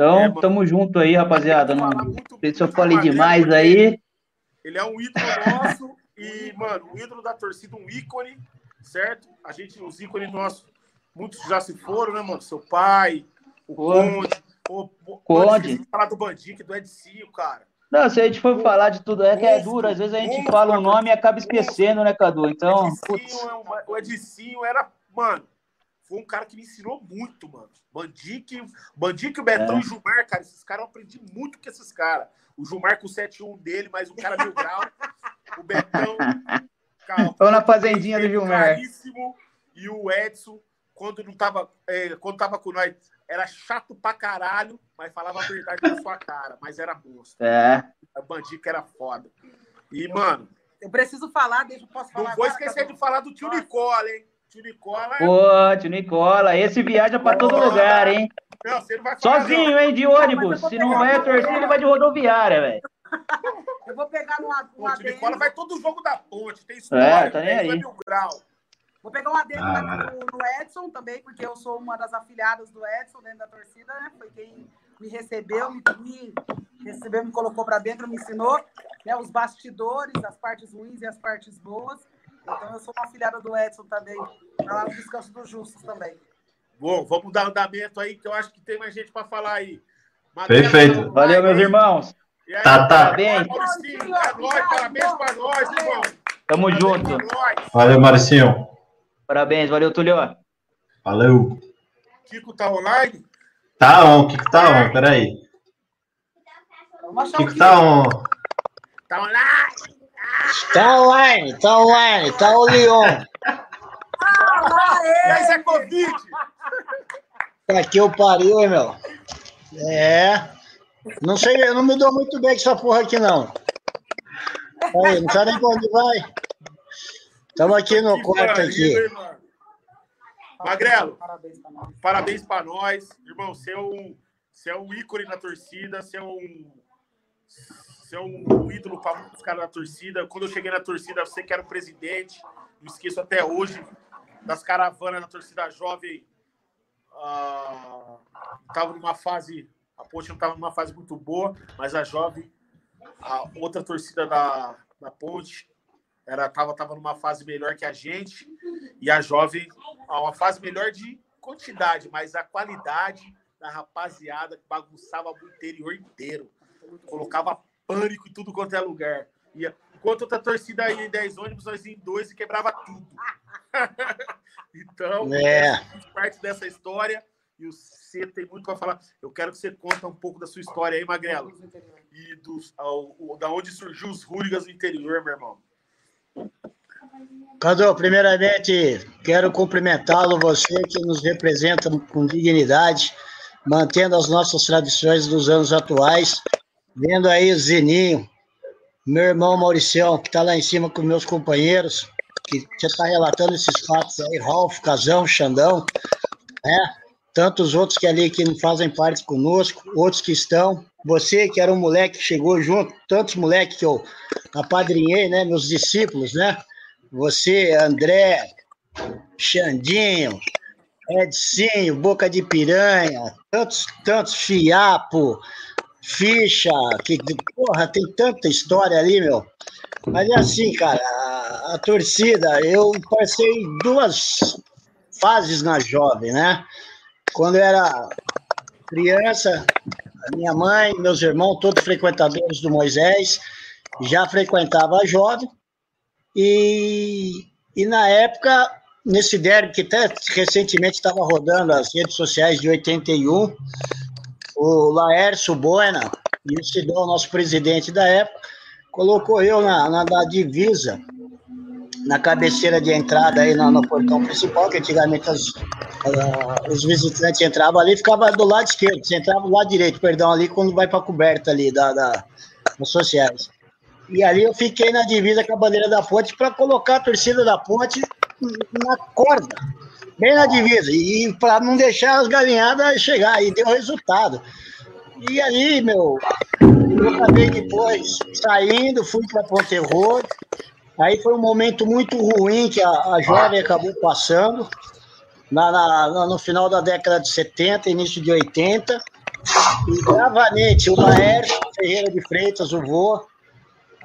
Então, é, tamo junto aí, rapaziada. Não sei se eu falei demais aí. Ele é um ídolo nosso e, mano, um ídolo da torcida, um ícone, certo? A gente, os ícones nossos, muitos já se foram, né, mano? Seu pai, o Conde. O, Conde. falar do Bandique, do Edinho, cara. Não, se a gente for falar de tudo, é que é duro. Às vezes a gente fala um nome e acaba esquecendo, né, Cadu? Então. O Edicinho, é era, mano, foi um cara que me ensinou muito, mano. Bandique, Bandique, o Betão é. e o Gilmar, cara, esses caras eu aprendi muito com esses caras. O Gilmar com o 7-1 dele, mas o cara mil grau. o Betão. Cara, na fazendinha do Gilmar. Caríssimo, e o Edson, quando não tava, é, quando tava com nós, era chato pra caralho, mas falava a verdade na sua cara, mas era monstro. É. A Bandica era foda. E, mano. Eu preciso falar, deixa eu posso falar. Não vou esquecer de falar do tio Nossa. Nicola, hein? Tio Nicola. Pô, tio Nicola, esse viaja pra todo lugar, hein? Não, você não vai Sozinho, hein, de ônibus. Se não vai a torcida, ele vai de rodoviária, velho. Eu vou pegar no, no O tio Nicola vai todo jogo da ponte, tem história, é, tá nem aí. mil grau. Vou pegar um adendo ah, no, no, Edson também, porque eu sou uma das afiliadas do Edson dentro da torcida, né? Foi quem me recebeu, me, me recebeu, me colocou para dentro, me ensinou né, os bastidores, as partes ruins e as partes boas. Então eu sou uma afiliada do Edson também, lá no Descanso dos Justos também. Bom, vamos dar andamento aí, que eu acho que tem mais gente para falar aí. Perfeito. Valeu, meus irmãos. Aí, tá, tá. Parabéns. É nóis, parabéns para nós, irmão. Tamo junto. Valeu, Marcinho. Parabéns, valeu, Tulio. Valeu. Kiko tá online? Tá on, Kiko tá on, peraí. Kiko tá on. Tá online? Tá online, tá online, tá o Leon. Mas é Covid. Pra que eu pariu, hein, meu? É. Não sei, eu não me dou muito bem com essa porra aqui, não. Aí, não sabe nem pra onde vai. Estamos aqui no quarto aqui. Magrelo, parabéns para nós. Irmão, você é, um, você é um ícone na torcida, você é um, você é um ídolo para muitos caras da torcida. Quando eu cheguei na torcida, você que era o presidente, não esqueço até hoje, das caravanas na torcida jovem. Estava uh, numa fase, a Ponte não estava numa fase muito boa, mas a jovem, a outra torcida da, da Ponte, era tava, tava numa fase melhor que a gente e a jovem uma fase melhor de quantidade, mas a qualidade da rapaziada que bagunçava o interior inteiro, colocava pânico em tudo quanto é lugar. E, enquanto outra torcida ia em 10 ônibus, nós ia em dois e quebrava tudo. então, é. parte dessa história e você tem muito para falar. Eu quero que você conta um pouco da sua história aí, Magrelo. E dos, ao, da onde surgiu os hooligans no interior, meu irmão. Cadu, primeiramente, quero cumprimentá-lo, você que nos representa com dignidade, mantendo as nossas tradições dos anos atuais, vendo aí o Zeninho, meu irmão Mauricião, que está lá em cima com meus companheiros, que você está relatando esses fatos aí, Ralf, Casão, Xandão, né? Tantos outros que ali que não fazem parte conosco, outros que estão. Você que era um moleque que chegou junto, tantos moleques que eu apadrinhei, né? Meus discípulos, né? Você, André, Xandinho, Edcinho, Boca de Piranha, tantos, tantos Fiapo, Ficha, que, porra, tem tanta história ali, meu. Mas é assim, cara, a, a torcida, eu passei duas fases na jovem, né? Quando eu era criança, minha mãe, meus irmãos, todos frequentadores do Moisés, já frequentava a jovem, e, e na época, nesse derby que até recentemente estava rodando as redes sociais de 81, o Laércio Buena, e o nosso presidente da época, colocou eu na, na, na divisa, na cabeceira de entrada aí no, no portão principal, que antigamente as, uh, os visitantes entravam ali, ficava do lado esquerdo, você entrava do lado direito, perdão, ali quando vai para a coberta ali da, da, das sociais. E ali eu fiquei na divisa com a bandeira da ponte para colocar a torcida da ponte na corda, bem na divisa, e para não deixar as galinhadas chegar, e deu resultado. E aí, meu, eu acabei depois saindo, fui para Ponterrodo, aí foi um momento muito ruim que a, a jovem acabou passando, na, na, no final da década de 70, início de 80, e gravemente o Laércio Ferreira de Freitas, o vô,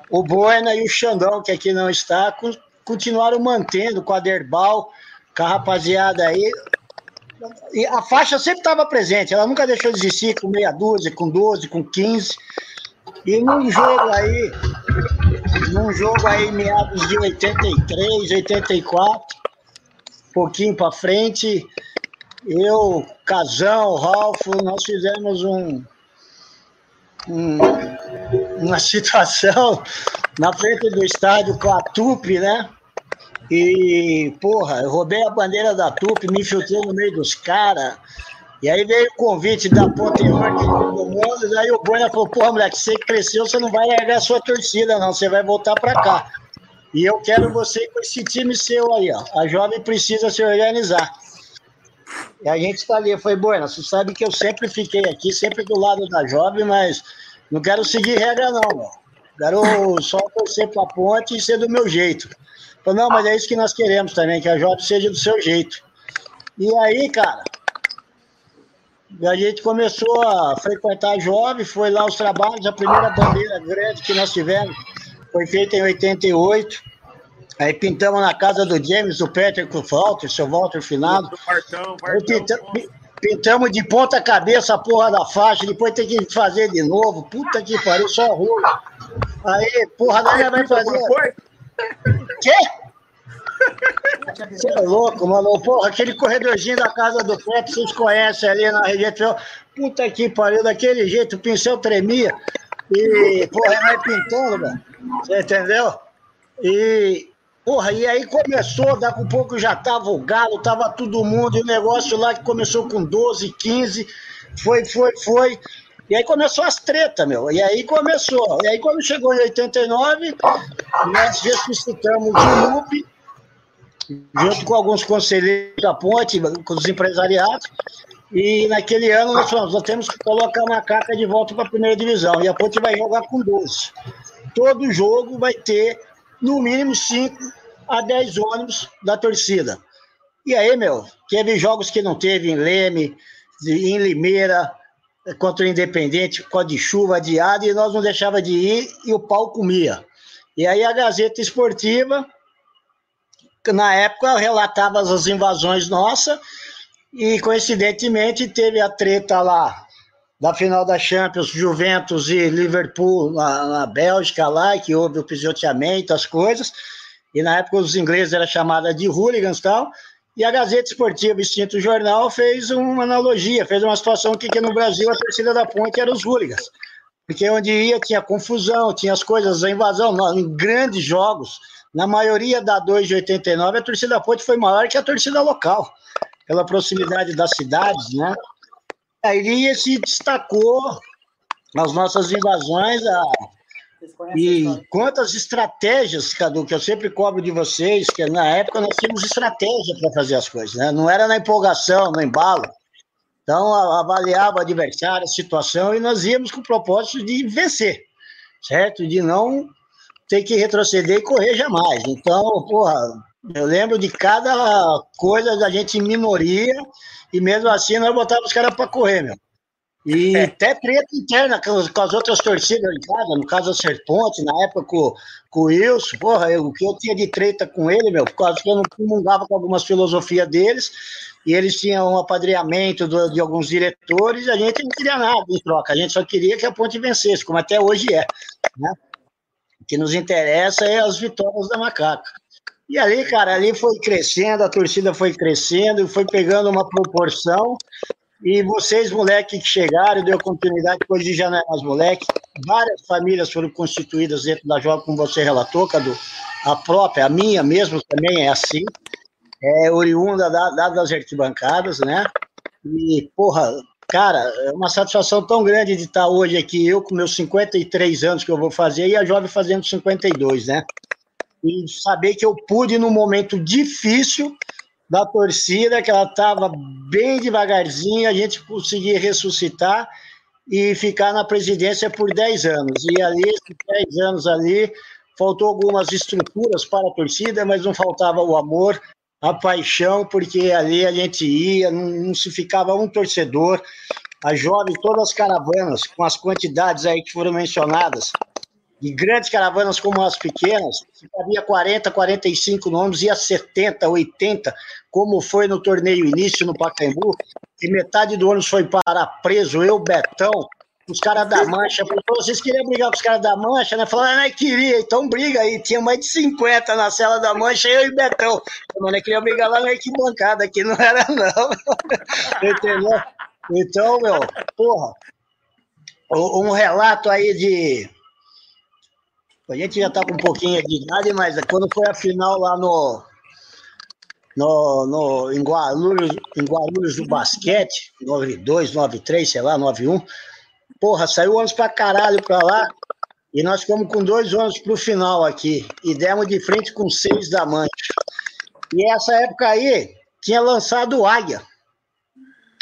o Boina e o Xandão, que aqui não está, continuaram mantendo com a Derbal, com a rapaziada aí. E a faixa sempre estava presente, ela nunca deixou de existir com meia dúzia, com 12, com 15. E num jogo aí, num jogo aí, meados de 83, 84, pouquinho para frente, eu, Casão, Ralfo, nós fizemos um, um, uma situação na frente do estádio com a Tupi, né? E, porra, eu roubei a bandeira da Tupi, me infiltrei no meio dos caras. E aí veio o convite da Ponte de todo mundo. Aí o Bona falou: porra, moleque, você cresceu, você não vai largar a sua torcida, não, você vai voltar para cá. E eu quero você com esse time seu aí, ó. A jovem precisa se organizar. E a gente. Eu falei, Bona, você sabe que eu sempre fiquei aqui, sempre do lado da jovem, mas não quero seguir regra, não, meu. Quero só torcer para a ponte e ser do meu jeito. Falei, não, mas é isso que nós queremos também, que a jovem seja do seu jeito. E aí, cara, a gente começou a frequentar a jovem, foi lá os trabalhos, a primeira bandeira grande que nós tivemos foi feita em 88. Aí pintamos na casa do James, do Peter com o Walter, seu Walter finado. Vartão, Vartão, pintamos de ponta cabeça a porra da faixa, depois tem que fazer de novo. Puta que pariu, só rua. Aí, porra, nada vai fazer. Quê? Você é louco, mano. Porra, aquele corredorzinho da casa do Pepe, vocês conhecem ali na região. Puta que pariu, daquele jeito, o pincel tremia. E, porra, vai pintando, mano. Você entendeu? E, porra, e aí começou, daqui a pouco já tava o galo, tava todo mundo, e o negócio lá que começou com 12, 15, foi, foi, foi. E aí começou as tretas, meu. E aí começou. E aí quando chegou em 89, nós ressuscitamos o MUP, junto com alguns conselheiros da ponte, com os empresariados, e naquele ano nós falamos, nós temos que colocar a macaca de volta para a primeira divisão, e a ponte vai jogar com 12. Todo jogo vai ter, no mínimo, 5 a 10 ônibus da torcida. E aí, meu, teve jogos que não teve em Leme, em Limeira, contra o Independente, com a de chuva, adiado, e nós não deixava de ir e o pau comia. E aí a Gazeta Esportiva, na época, relatava as invasões nossas, e coincidentemente teve a treta lá da final da Champions, Juventus e Liverpool na, na Bélgica lá, que houve o pisoteamento, as coisas, e na época os ingleses era chamada de hooligans e tal, e a Gazeta Esportiva Extinto Jornal fez uma analogia, fez uma situação que, que no Brasil a torcida da ponte era os hooligans. Porque onde ia tinha confusão, tinha as coisas, a invasão. Em grandes jogos, na maioria da 2 de 89, a torcida da ponte foi maior que a torcida local, pela proximidade das cidades, né? Aí se destacou nas nossas invasões a, e quantas estratégias, Cadu, que eu sempre cobro de vocês, que na época nós tínhamos estratégia para fazer as coisas, né? Não era na empolgação, no embalo. Então, avaliava o adversário, a situação, e nós íamos com o propósito de vencer, certo? De não ter que retroceder e correr jamais. Então, porra, eu lembro de cada coisa da gente em minoria, e mesmo assim nós botávamos os caras para correr, meu. E é. até treta interna com, com, as outras torcidas em casa, no caso a Serponte, na época com, com o Wilson, porra, eu, o que eu tinha de treta com ele, meu, por causa que eu não comungava com algumas filosofias deles, e eles tinham um apadrinhamento do, de alguns diretores, e a gente não queria nada em troca, a gente só queria que a Ponte vencesse, como até hoje é, né? O que nos interessa é as vitórias da Macaca. E ali, cara, ali foi crescendo, a torcida foi crescendo, foi pegando uma proporção e vocês, moleques que chegaram, deu continuidade, não é mais moleque. Várias famílias foram constituídas dentro da Jovem, como você relatou, Cadu. A própria, a minha mesmo também é assim. É oriunda da, da, das arquibancadas, né? E, porra, cara, é uma satisfação tão grande de estar hoje aqui, eu com meus 53 anos que eu vou fazer, e a Jovem fazendo 52, né? e saber que eu pude, num momento difícil da torcida, que ela estava bem devagarzinho, a gente conseguir ressuscitar e ficar na presidência por 10 anos. E ali, esses 10 anos ali, faltou algumas estruturas para a torcida, mas não faltava o amor, a paixão, porque ali a gente ia, não, não se ficava um torcedor. A jovem, todas as caravanas, com as quantidades aí que foram mencionadas, de grandes caravanas como as pequenas, se havia 40, 45 nomes, ia 70, 80, como foi no torneio início no Pacaembu, que metade do ônibus foi parar preso, eu, Betão, os caras da Mancha, vocês queriam brigar com os caras da Mancha, né? Falaram, ah, queria, então briga aí. Tinha mais de 50 na cela da Mancha, eu e Betão. Mano, eu queria brigar lá na arquibancada, aqui não era não. Entendeu? Então, meu, porra, um relato aí de... A gente já tá com um pouquinho de idade, mas quando foi a final lá no... No, no, em, Guarulhos, em Guarulhos do basquete, 92, 93, sei lá, 91, Porra, saiu ônibus pra caralho pra lá. E nós ficamos com dois ônibus pro final aqui. E demos de frente com seis da Mancha. E essa época aí, tinha lançado o Águia.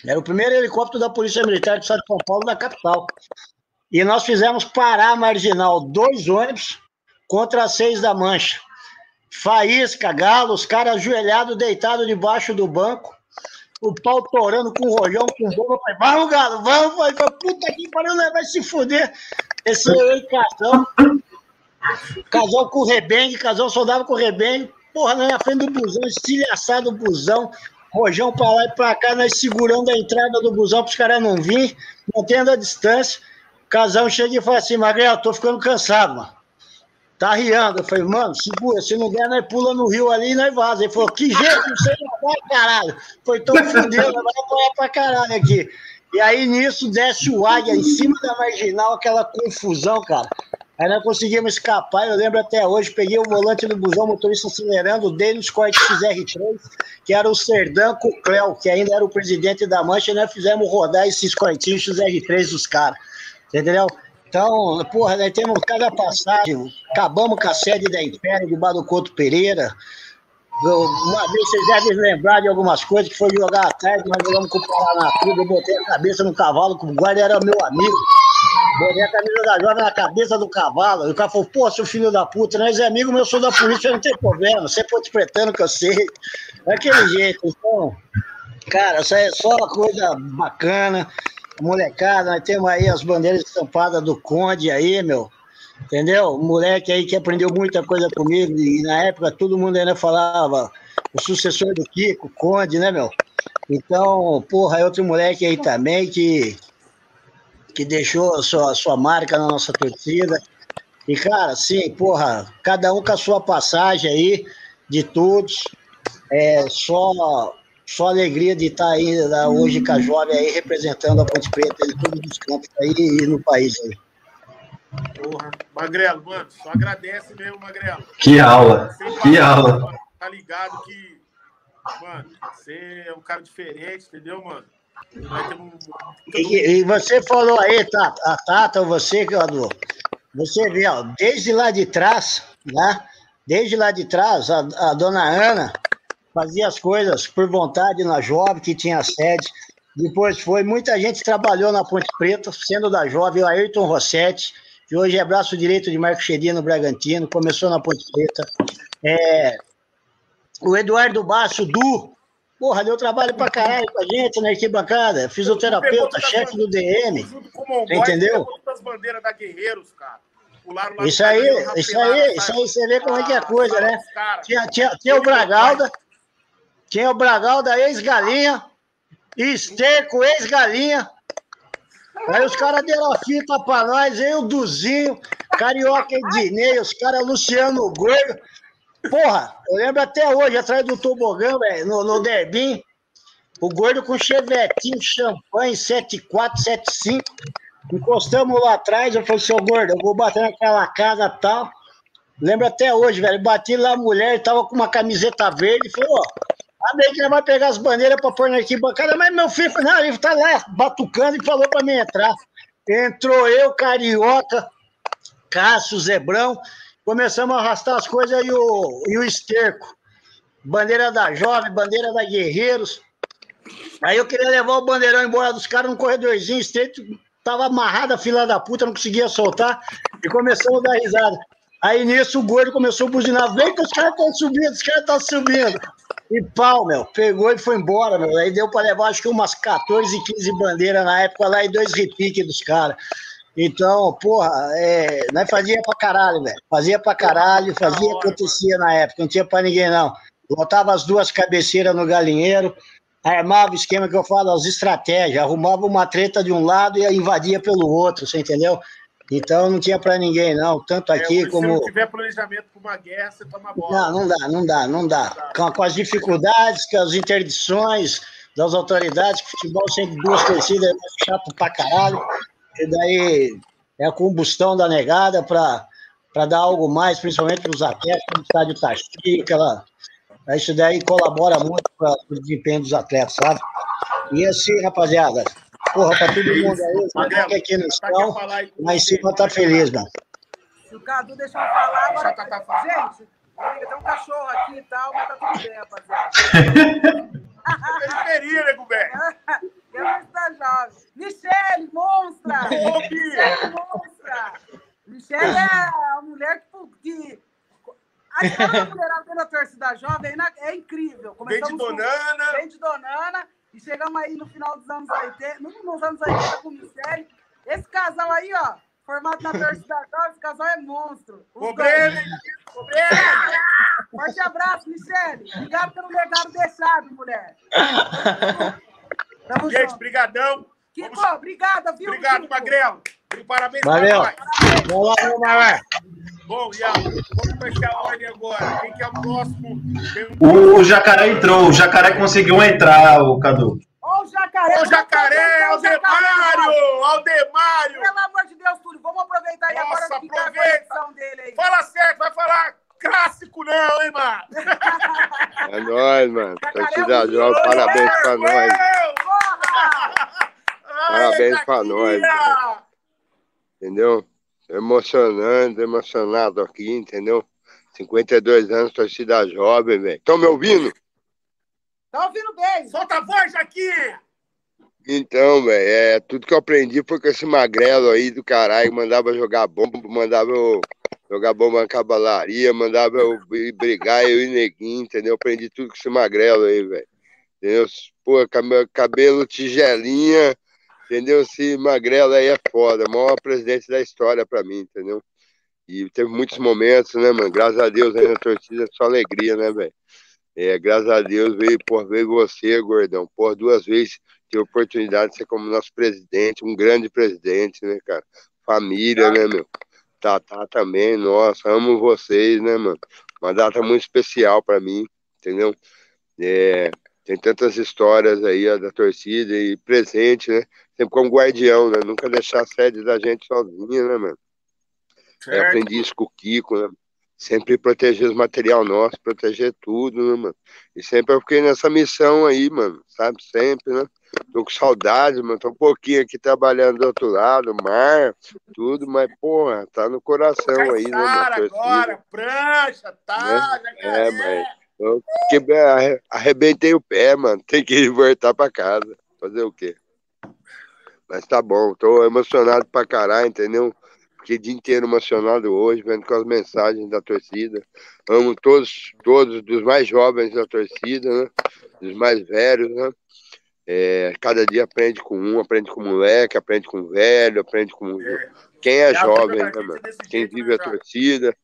Era o primeiro helicóptero da Polícia Militar do Estado de São Paulo, da capital. E nós fizemos parar a marginal dois ônibus contra seis da Mancha. Faísca, galo, os caras ajoelhados, deitados debaixo do banco o pau torando com o rolhão, com bomba. Falei, vamos, Galo, vamos. Falei, puta que pariu, né? vai se fuder. Esse eu e Casão. Casal com o rebengue, casal soldado com o rebengue. Porra, na frente do busão, estilhaçado o busão. Rojão pra lá e pra cá, nós segurando a entrada do busão pros caras não virem, mantendo a distância. Casal chega e fala assim, Magrel, tô ficando cansado, mano tá riando. Eu falei, mano, segura, se não der, nós pula no rio ali e nós vaza. Ele falou, que jeito, não sei nadar, caralho. Foi tão fudeu, nós vamos apanhar pra caralho aqui. E aí, nisso, desce o águia em cima da marginal, aquela confusão, cara. Aí nós conseguimos escapar, eu lembro até hoje, peguei o volante do busão, motorista acelerando, dei nos cortes XR3, que era o Serdão com o Cléo, que ainda era o presidente da Mancha, e nós fizemos rodar esses cortinhos XR3 dos caras. Entendeu? Então, porra, nós temos cada passagem, acabamos com a sede da Império de Bar do Pereira. Uma vez vocês devem lembrar de algumas coisas que foi jogar atrás, nós jogamos com o Paraná tudo, eu botei a cabeça no cavalo, o guarda era meu amigo. Botei a camisa da jovem na cabeça do cavalo. E o cara falou, pô, seu filho da puta, nós é amigo meu, eu sou da polícia, não tem problema. Você pode interpretando que eu sei. Daquele jeito. Então, cara, isso é só uma coisa bacana molecada, nós temos aí as bandeiras estampadas do Conde aí, meu. Entendeu? Moleque aí que aprendeu muita coisa comigo. E na época todo mundo ainda falava o sucessor do Kiko, Conde, né, meu? Então, porra, é outro moleque aí também que, que deixou a sua, a sua marca na nossa torcida. E, cara, sim, porra, cada um com a sua passagem aí, de todos. É só só alegria de estar aí hoje com a Jovem aí, representando a Ponte Preta em todos os campos aí e no país aí. Porra. Magrelo, mano, só agradece mesmo, Magrelo. Que aula, que aula. Tá ligado que, mano, você é um cara diferente, entendeu, mano? Um... E, e, você falou aí, Tata, a Tata, você, que eu você vê, ó, desde lá de trás, né? Desde lá de trás, a, a dona Ana, fazia as coisas por vontade na Jovem, que tinha sede. Depois foi, muita gente trabalhou na Ponte Preta, sendo da Jovem, o Ayrton Rossetti, que hoje é braço direito de Marco Chedino no Bragantino, começou na Ponte Preta. É, o Eduardo Basso, Du, porra, deu trabalho pra caralho com a gente na arquibancada, fisioterapeuta, chefe do DM, entendeu? Das bandeiras da Guerreiros, cara. Isso aí, isso aí, isso aí, você vê como é que é a coisa, né? Tinha, tinha, tinha o Bragalda, tinha o Bragalda, ex-galinha, Esterco, ex-galinha. Aí os caras deram a fita pra nós, eu, Duzinho, Carioca Ednei, os caras Luciano Gordo. Porra, eu lembro até hoje, atrás do tobogã, velho, no, no Derbim, o gordo com chevetinho, champanhe, 7475. Encostamos lá atrás, eu falei, seu gordo, eu vou bater naquela casa e tal. Lembro até hoje, velho, bati lá a mulher, tava com uma camiseta verde, falou, ó, Aí que ele vai pegar as bandeiras para pôr na arquibancada, mas meu filho, não, ele tá lá batucando e falou para mim entrar. Entrou eu, Carioca, Cássio, Zebrão, começamos a arrastar as coisas e o, e o esterco. Bandeira da Jovem, bandeira da Guerreiros. Aí eu queria levar o bandeirão embora dos caras num corredorzinho estreito, tava amarrada a fila da puta, não conseguia soltar, e começamos a dar risada. Aí nisso o gordo começou a buzinar, vem que os caras estão subindo, os caras estão subindo. E pau, meu, pegou e foi embora, meu. Aí deu para levar acho que umas 14, 15 bandeiras na época lá e dois repiques dos caras. Então, porra, é, nós fazia pra caralho, velho. Fazia pra caralho, fazia, acontecia na época, não tinha pra ninguém, não. Botava as duas cabeceiras no galinheiro, armava o esquema que eu falo, as estratégias, arrumava uma treta de um lado e invadia pelo outro, você entendeu? Então não tinha para ninguém, não. Tanto é, aqui é, como. Se não tiver planejamento para uma guerra, você toma bola. Não, não dá, não dá, não dá. Com, com as dificuldades, com as interdições das autoridades, que futebol sempre duas torcidas é chato pra caralho. E daí é a combustão da negada para dar algo mais, principalmente para os atletas, como o estádio tá cheio, aquela isso daí colabora muito para o desempenho dos atletas, sabe? E assim, rapaziada, porra, para todo mundo aí, Magrelo, que aqui no chão, lá em cima tá feliz, mano. Se o Cadu deixar eu falar, agora... Tá, tá, tá. Gente, tem um cachorro aqui e tal, mas tá tudo bem, rapaziada. Periferia, nego velho. Eu da jovem. Michele, monstra! Michele, monstra! Michele é a mulher que a mulherada da torcida jovem é incrível. Começamos vem de Donana. Com, vem de Donana. E chegamos aí no final dos anos 80, nos anos 80 com o Michele. Esse casal aí, ó, formado na torcida esse casal é monstro. Problema, Forte abraço, Michele. Obrigado pelo legado deixado, mulher. Tamo Gente, brigadão. Kiko, Vamos... obrigada, viu? Obrigado? Magrelo. Parabéns Valeu. para nós. Vamos lá, Bom, Ian, vamos fechar a ordem agora. Quem que é o próximo? Um... O Jacaré entrou, o Jacaré conseguiu entrar, o Cadu. Ô, o Jacaré! Jacaré! Aldemário! Aldemário! Pelo amor de Deus, Túlio, vamos aproveitar aí Nossa, agora que aproveita. a dele aí. Fala certo, vai falar clássico não, hein, mano? É nóis, mano. Torcida Jovem, parabéns pra nós. Parabéns pra nós. Entendeu? emocionante, emocionado aqui, entendeu? 52 anos, torcida jovem, velho. Estão me ouvindo? Tá ouvindo bem. Solta a voz aqui! Então, velho, é, tudo que eu aprendi foi com esse magrelo aí do caralho, mandava jogar bomba, mandava eu jogar bomba na cavalaria, mandava eu brigar, eu e neguinho, entendeu? aprendi tudo com esse magrelo aí, velho. Pô, cabelo tigelinha, entendeu? Esse Magrela aí é foda, maior presidente da história pra mim, entendeu? E teve muitos momentos, né, mano? Graças a Deus aí na torcida, só alegria, né, velho? É, graças a Deus veio, por veio você, gordão. Por duas vezes a oportunidade de ser como nosso presidente, um grande presidente, né, cara? Família, né, meu? Tatá também, nossa, amo vocês, né, mano? Uma data muito especial para mim, entendeu? É, tem tantas histórias aí ó, da torcida e presente, né? Sempre como guardião, né? Nunca deixar a sede da gente sozinha, né, mano? É, aprendi isso com o Kiko, né? Sempre proteger os material nosso, proteger tudo, né, mano? E sempre eu fiquei nessa missão aí, mano, sabe? Sempre, né? Tô com saudade, mano. Tô um pouquinho aqui trabalhando do outro lado, mar, tudo, mas, porra, tá no coração aí, né? agora, prancha, tá, né? É, mas eu quebrei, arrebentei o pé, mano. Tem que voltar pra casa. Fazer o quê? Mas tá bom, tô emocionado pra caralho, entendeu? Fiquei o dia inteiro emocionado hoje, vendo com as mensagens da torcida. Amo todos, todos, dos mais jovens da torcida, né? Dos mais velhos, né? É, cada dia aprende com um, aprende com moleque, aprende com velho, aprende com. É. Quem é, é jovem, né, mano? Quem vive né, a torcida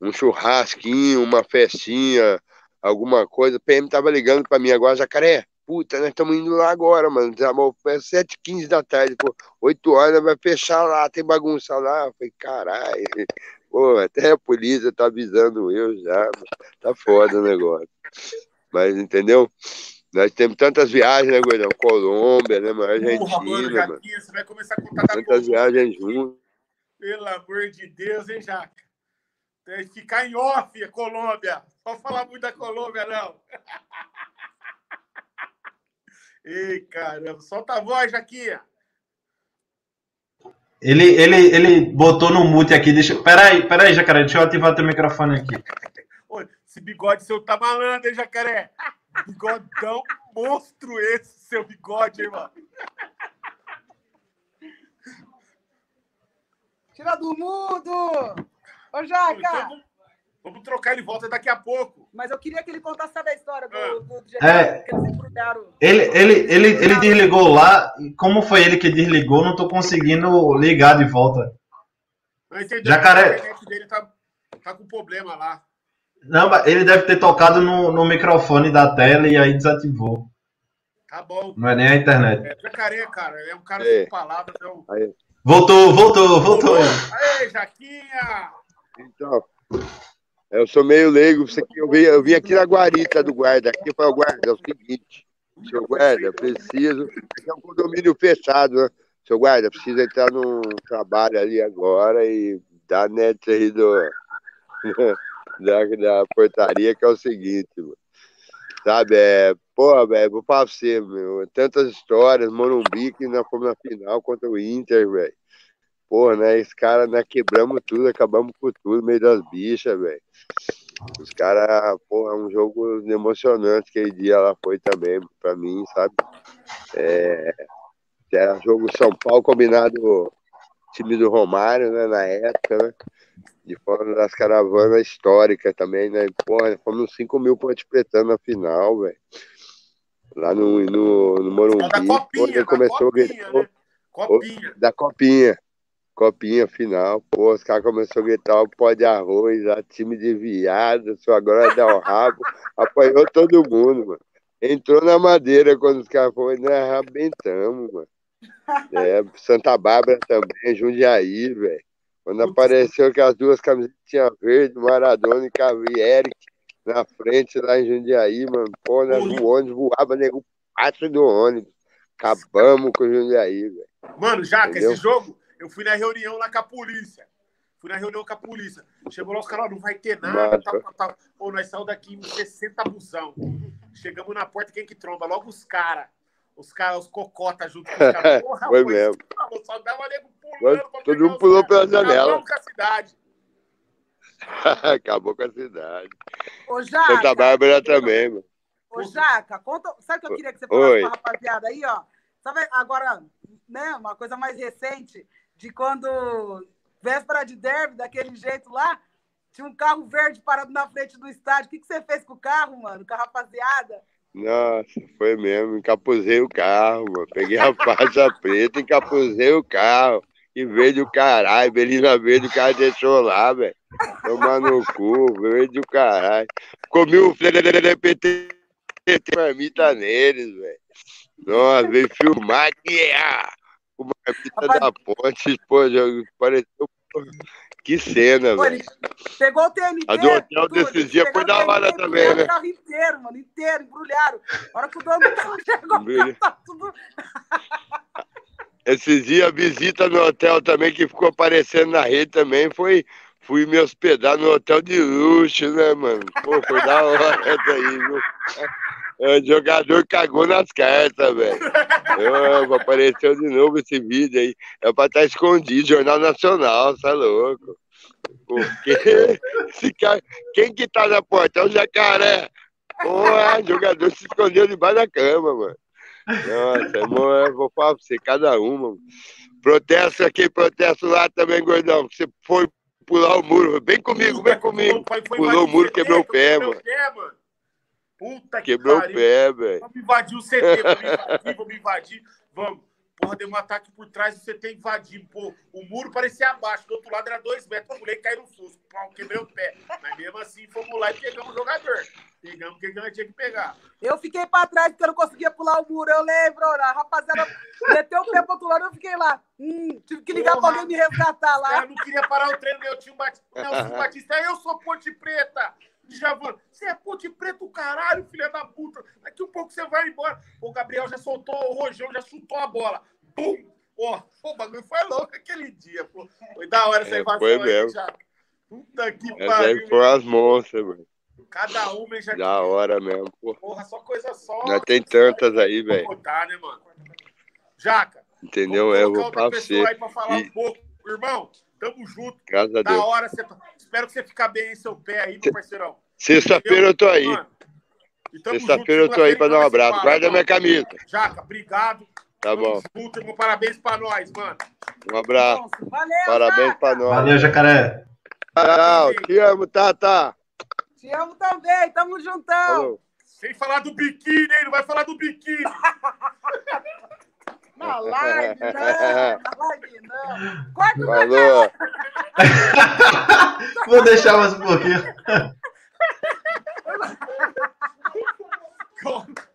um churrasquinho, uma festinha, alguma coisa. O PM tava ligando para mim agora, Jacaré. Puta, nós estamos indo lá agora, mano. É 7h15 da tarde, pô. 8 horas vai fechar lá, tem bagunça lá. Eu falei, caralho. Pô, até a polícia tá avisando eu já. Tá foda o negócio. Mas, entendeu? Nós temos tantas viagens, né, Gordão? Colômbia, né, mano? Argentina, Porra, mano. mano. Você vai começar a contar Tantas viagens juntas. Pelo amor de Deus, hein, Jaca? Tem que ficar em off, Colômbia. Não falar muito da Colômbia, não. Ei, caramba. Solta a voz aqui. Ele, ele, ele botou no mute aqui. Deixa... Peraí, peraí, Jacaré. Deixa eu ativar teu microfone aqui. Esse bigode seu tá malandro, hein, jacaré? Bigodão monstro esse, seu bigode, hein, mano? Tira do mundo! Ô, Jaca! Então, vamos trocar ele volta daqui a pouco. Mas eu queria que ele contasse a história do, Ah. do, do É. que eles embrulharam. Ele, ele, ele, ele desligou lá. e Como foi ele que desligou? Não tô conseguindo ligar de volta. Jacaré. A internet dele tá, tá com problema lá. Não, mas ele deve ter tocado no, no microfone da tela e aí desativou. Tá bom. Não é nem a internet. É, jacaré, cara, é um cara É. sem palavras. É um... Voltou, voltou, voltou. Aê, Jaquinha! Então, eu sou meio leigo. Aqui, eu, vim, eu vim aqui na guarita do guarda. Aqui foi o guarda, é o seguinte. Seu guarda, preciso. Aqui é um condomínio fechado, né? Seu guarda, precisa entrar num trabalho ali agora e dar net aí do, da, da portaria, que é o seguinte, mano. Sabe, é. Pô, velho, vou falar pra você, meu. Tantas histórias, Morumbi, que nós fomos na final contra o Inter, velho. Porra, né? Esse cara, nós quebramos tudo, acabamos com tudo, meio das bichas, velho. Os caras, porra, é um jogo emocionante aquele dia lá foi também, pra mim, sabe? É, era jogo São Paulo combinado time do Romário, né, na época, né? De fora das caravanas históricas também, né? Porra, fomos 5 mil pontos pretando na final, velho. Lá no, no, no Morumbi. Da copinha, da começou a copinha, gritar, né? Copinha. da copinha. Copinha final. Pô, os caras começaram a gritar o pó de arroz, a time de viado, só agora dá o rabo. Apanhou todo mundo, mano. Entrou na madeira quando os caras foram, nós arrebentamos, mano. É, Santa Bárbara também, Jundiaí, velho. Quando apareceu que as duas camisetinhas verdes, Maradona e Cavi, Eric, na frente lá em Jundiaí, mano. Pô, nós, o ônibus voava, nego, pátio do ônibus. Acabamos com o Jundiaí, velho. Mano, Jaca, Entendeu? esse jogo, eu fui na reunião lá com a polícia. Fui na reunião com a polícia. Chegou lá, os caras, não vai ter nada, tal, tal, tal. Pô, nós saímos daqui em 60 busão. Chegamos na porta, quem que tromba? Logo os caras. Os caras, os cocotas junto com os caras. Porra, Foi mesmo. Só dava nego pulando Todo mundo pulou pela janela. Acabamos com a cidade. Acabou com a cidade. Ô, Jaca, Santa Bárbara também, mano. ô, Jaca, conta, sabe o que eu queria que você falasse Oi. pra rapaziada aí, ó? Sabe agora, né, uma coisa mais recente, de quando, véspera de derby, daquele jeito lá, tinha um carro verde parado na frente do estádio. O que, que você fez com o carro, mano, com a rapaziada? Nossa, foi mesmo. Encapuzei o carro, mano. Peguei a faixa preta, encapuzei o carro. E verde o caralho, Belina Verde, o cara deixou lá, velho. Tomar no cu, verde o caralho. Comi o PT marmita neles, velho. Nossa, veio filmar aqui, ah, o marmita da ponte, pô, pareceu. Que cena, velho. pegou o TNT. A do hotel desses dias foi da hora também, né? O carro inteiro, mano, inteiro, embrulharam. A hora que o dono do carro chegou, tá tudo... Esses dias, a visita no hotel também, que ficou aparecendo na rede também, foi. Fui me hospedar no hotel de luxo, né, mano? Pô, foi da hora isso aí, viu? É, O jogador cagou nas cartas, velho. Apareceu de novo esse vídeo aí. É pra estar escondido, Jornal Nacional, tá louco? Porque esse cara, quem que tá na porta? É o jacaré. Porra, o jogador se escondeu debaixo da cama, mano. Nossa, irmão, eu vou falar pra você, cada uma. mano. Protesto aqui, protesto lá também, gordão. Você foi pular o muro. Vem comigo, vem comigo. Pulou o muro, quebrou o pé, mano. O. Puta que Quebrou o pariu. pé, velho. Vamos invadir o CT, vamos invadir, vamos invadir. Vamos. Porra, deu um ataque por trás do CT invadindo. Pô, o muro parecia abaixo, do outro lado era dois metros. Eu pulei e caí no susto. Pau, quebrei o pé. Mas mesmo assim, fomos lá e pegamos o jogador. Pegamos o que nós tinha que pegar. Eu fiquei pra trás porque eu não conseguia pular o muro. Eu lembro, a rapaziada meteu o pé pro outro lado eu fiquei lá. Hum, tive que ligar Porra. pra alguém me resgatar lá. caras não queriam parar o treino, meu tio Bat- Nelson Batista. Eu sou Ponte Preta. Djavan, você é Ponte Preta, o caralho, filha da puta. Daqui um pouco você vai embora. O Gabriel já soltou, o Rojão já chutou a bola. Bum! Ó, pô, o bagulho foi louco aquele dia, pô. Foi da hora essa É, invasão foi aí, mesmo. já. Puta que Essa pariu. aí foram as monstras, mano. Cada uma já Da hora mesmo, pô. Porra, só coisa só. Nós tem tantas aí, velho. Né, mano? Jaca, Entendeu? É, eu vou pra você. aí pra falar E- um pouco. Irmão, tamo junto. Graças a Da Deus. hora, você tá- espero que você fique bem em seu pé aí, meu parceirão. Sexta-feira eu tô aí. Mano, Sexta-feira eu tô aí pra dar um abraço. se Guarda fala, minha camisa. Jaca, obrigado. Tá bom. Tamo junto, irmão. Parabéns pra nós, mano. Um abraço. Valeu, Parabéns Jaca. pra nós. Valeu, jacaré. Tchau. Te amo, Tata. Te amo também, tamo juntão. Falou. Sem falar do biquíni, hein? Não vai falar do biquíni. Na live, não, na live, não. Corta o Falou. Vou deixar mais um pouquinho.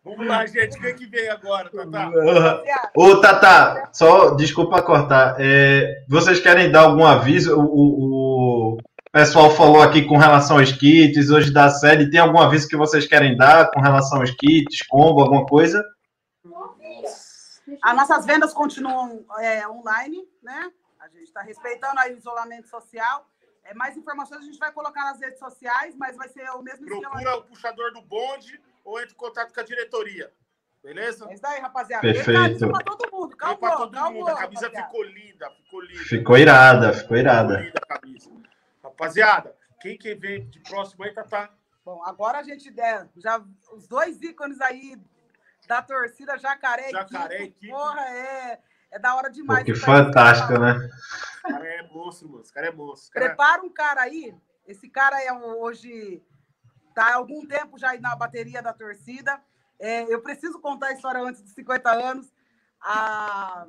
Vamos lá, gente. Quem que veio agora, Tatá? Ô, Tata, só desculpa cortar. É, vocês querem dar algum aviso? O, o- o pessoal falou aqui com relação aos kits, hoje da série. Tem algum aviso que vocês querem dar com relação aos kits, combo, alguma coisa? As nossas vendas continuam é, online, né? A gente está respeitando aí o isolamento social. É, mais informações a gente vai colocar nas redes sociais, mas vai ser o mesmo esquema. Procura o puxador do bonde ou entre em contato com a diretoria. Beleza? É isso aí, rapaziada. Perfeito. Pra todo mundo. Calma, pra todo calma, mundo. A camisa rapaziada. ficou linda, ficou linda. Ficou irada, ficou Ficou irada. linda a camisa. Rapaziada, quem que vem de próximo aí, Tatá? Bom, agora a gente der já os dois ícones aí da torcida Jacaré, Jacaré e Kiko, Kiko. Porra, é, é da hora demais. Pô, que fantástico, tá- né? Esse cara é monstro, mano. Esse cara é monstro. Cara é- Prepara um cara aí. Esse cara é um- hoje tá há algum tempo já aí na bateria da torcida. É, eu preciso contar a história antes dos 50 anos. A,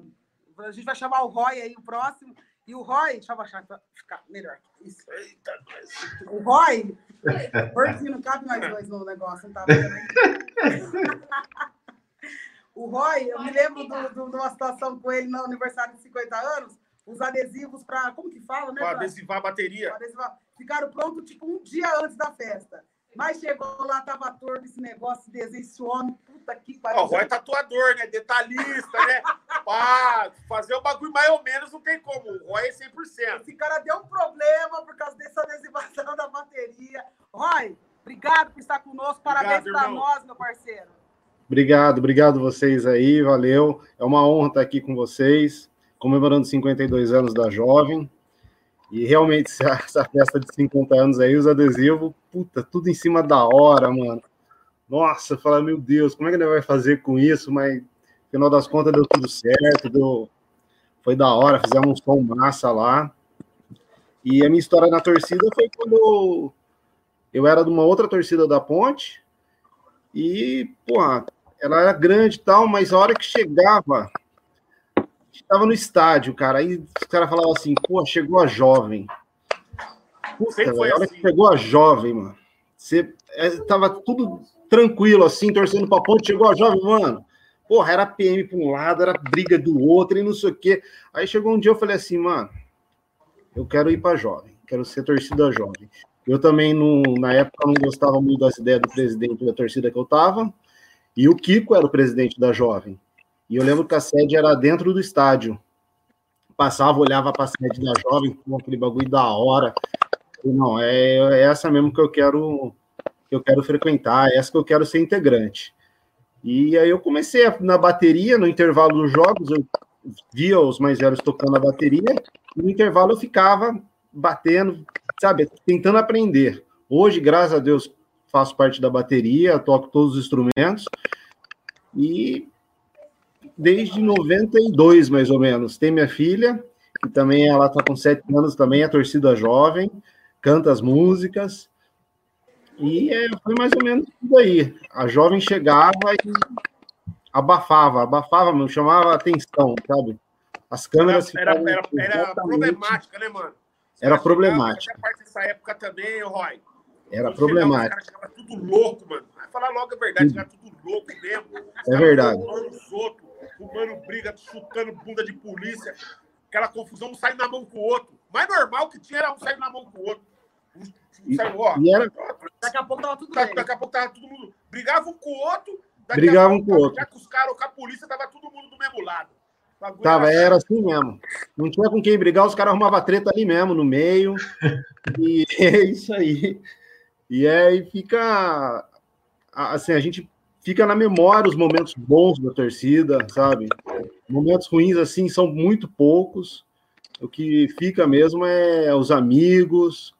a gente vai chamar o Roy aí, o próximo. E o Roy, deixa eu baixar para ficar melhor. Isso. Eita, nós. O Roy, gordinho, não cabe nós dois no negócio, não tá vendo? O Roy, eu me lembro de uma situação com ele no aniversário de 50 anos, os adesivos para. Como que fala, né? Pra pra- adesivar a bateria. adesivar. Ficaram prontos tipo um dia antes da festa. Mas chegou lá, tava torto esse negócio, desenho, esse homem, puta que Ó, pariu. o Roy é tatuador, né? Detalhista, né? Pá, fazer o bagulho mais ou menos não tem como. O Roy é 100%. Esse cara deu um problema por causa dessa adesivação da bateria. Roy, obrigado por estar conosco. Parabéns para nós, meu parceiro. Obrigado, obrigado vocês aí, valeu. É uma honra estar aqui com vocês, comemorando 52 anos da Jovem. E realmente, essa festa de 50 anos aí, os adesivos, puta, tudo em cima da hora, mano. Nossa, falei, meu Deus, como é que ele vai fazer com isso? Mas, final das contas, deu tudo certo, deu... foi da hora, fizemos um som massa lá. E a minha história na torcida foi quando eu, era de uma outra torcida da Ponte, e, porra, ela era grande e tal, mas a hora que chegava, estava no estádio, cara, aí os caras falavam assim, pô, chegou a jovem. Puta, velho, a hora assim. que chegou a jovem, mano, você é, tava tudo tranquilo, assim, torcendo pra ponte, chegou a jovem, mano. Porra, era PM para um lado, era briga do outro e não sei o quê. Aí chegou um dia eu falei assim, mano, eu quero ir para jovem, quero ser torcida jovem. Eu também, não, na época, não gostava muito das ideias do presidente da torcida que eu tava, e o Kiko era o presidente da jovem. E eu lembro que a sede era dentro do estádio. Passava, olhava para a sede da jovem, com aquele bagulho da hora. E, não, é, é essa mesmo que eu quero que eu quero frequentar, é essa que eu quero ser integrante. E aí eu comecei a- na bateria, no intervalo dos jogos, eu via os mais velhos tocando a bateria, e no intervalo eu ficava batendo, sabe, tentando aprender. Hoje, graças a Deus, faço parte da bateria, toco todos os instrumentos, e desde 92, mais ou menos, tem minha filha, que também ela está com sete anos, também é torcida jovem, canta as músicas, e é, foi mais ou menos tudo aí. A jovem chegava e abafava, abafava, meu, chamava a atenção, sabe? As câmeras Era, era, era, era problemática, né, mano? Era problemática. parte dessa época também, Roy. Era chegava, problemática. Os caras tudo louco, mano. Vai falar logo a verdade, chegava tudo louco mesmo. É verdade. os outros, fumando briga, chutando bunda de polícia. Aquela confusão, um saindo na mão com o outro. O mais normal que tinha era um saindo na mão com o outro. Um, um E- saiu, ó. e era- Daqui a pouco tava tudo Daqui, daqui a pouco tava todo mundo. Brigava um com o outro. daqui a Brigavam pouco, com o outro. Já que os caras, com a polícia, tava todo mundo do mesmo lado. O bagulho Tava, era assim mesmo. Não tinha com quem brigar, os caras arrumavam treta ali mesmo, no meio. E é isso aí. E aí fica. Assim, a gente fica na memória os momentos bons da torcida, sabe? Momentos ruins, assim, são muito poucos. O que fica mesmo é os amigos,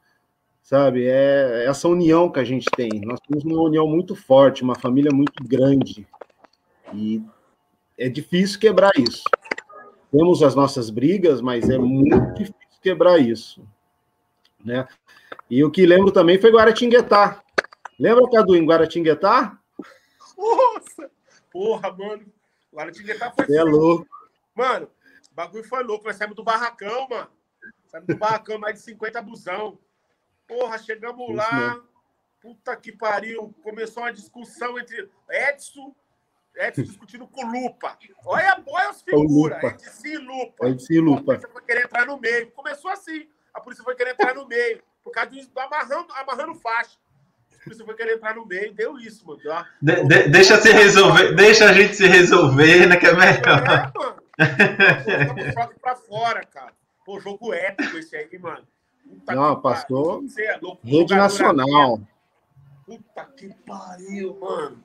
sabe? É essa união que a gente tem. Nós temos uma união muito forte, uma família muito grande. E é difícil quebrar isso. Temos as nossas brigas, mas é muito difícil quebrar isso. Né? E o que lembro também foi Guaratinguetá. Lembra, Cadu, em Guaratinguetá? Nossa! Porra, mano. Guaratinguetá foi. Você é louco. Mano, o bagulho foi louco. Nós saímos do barracão, mano. Saímos do barracão, mais de 50 busão. Porra, chegamos Isso lá. mesmo. Puta que pariu. Começou uma discussão entre Edson, Edson discutindo com Lupa. Olha, olha os figuras. Lupa. Edson e Lupa. Edson e Lupa. Querer entrar no meio. Começou assim. A polícia foi querer entrar no meio. Por causa do do amarrando, amarrando faixa. A polícia foi querer entrar no meio. Deu isso, mano. De- de- deixa se resolver, deixa a gente se resolver, né? Que é melhor. É, mano. Choque pra fora, cara. Pô, jogo épico esse aí, mano. Puta Não, passou é. Rede nacional. aberto. Puta que pariu, mano.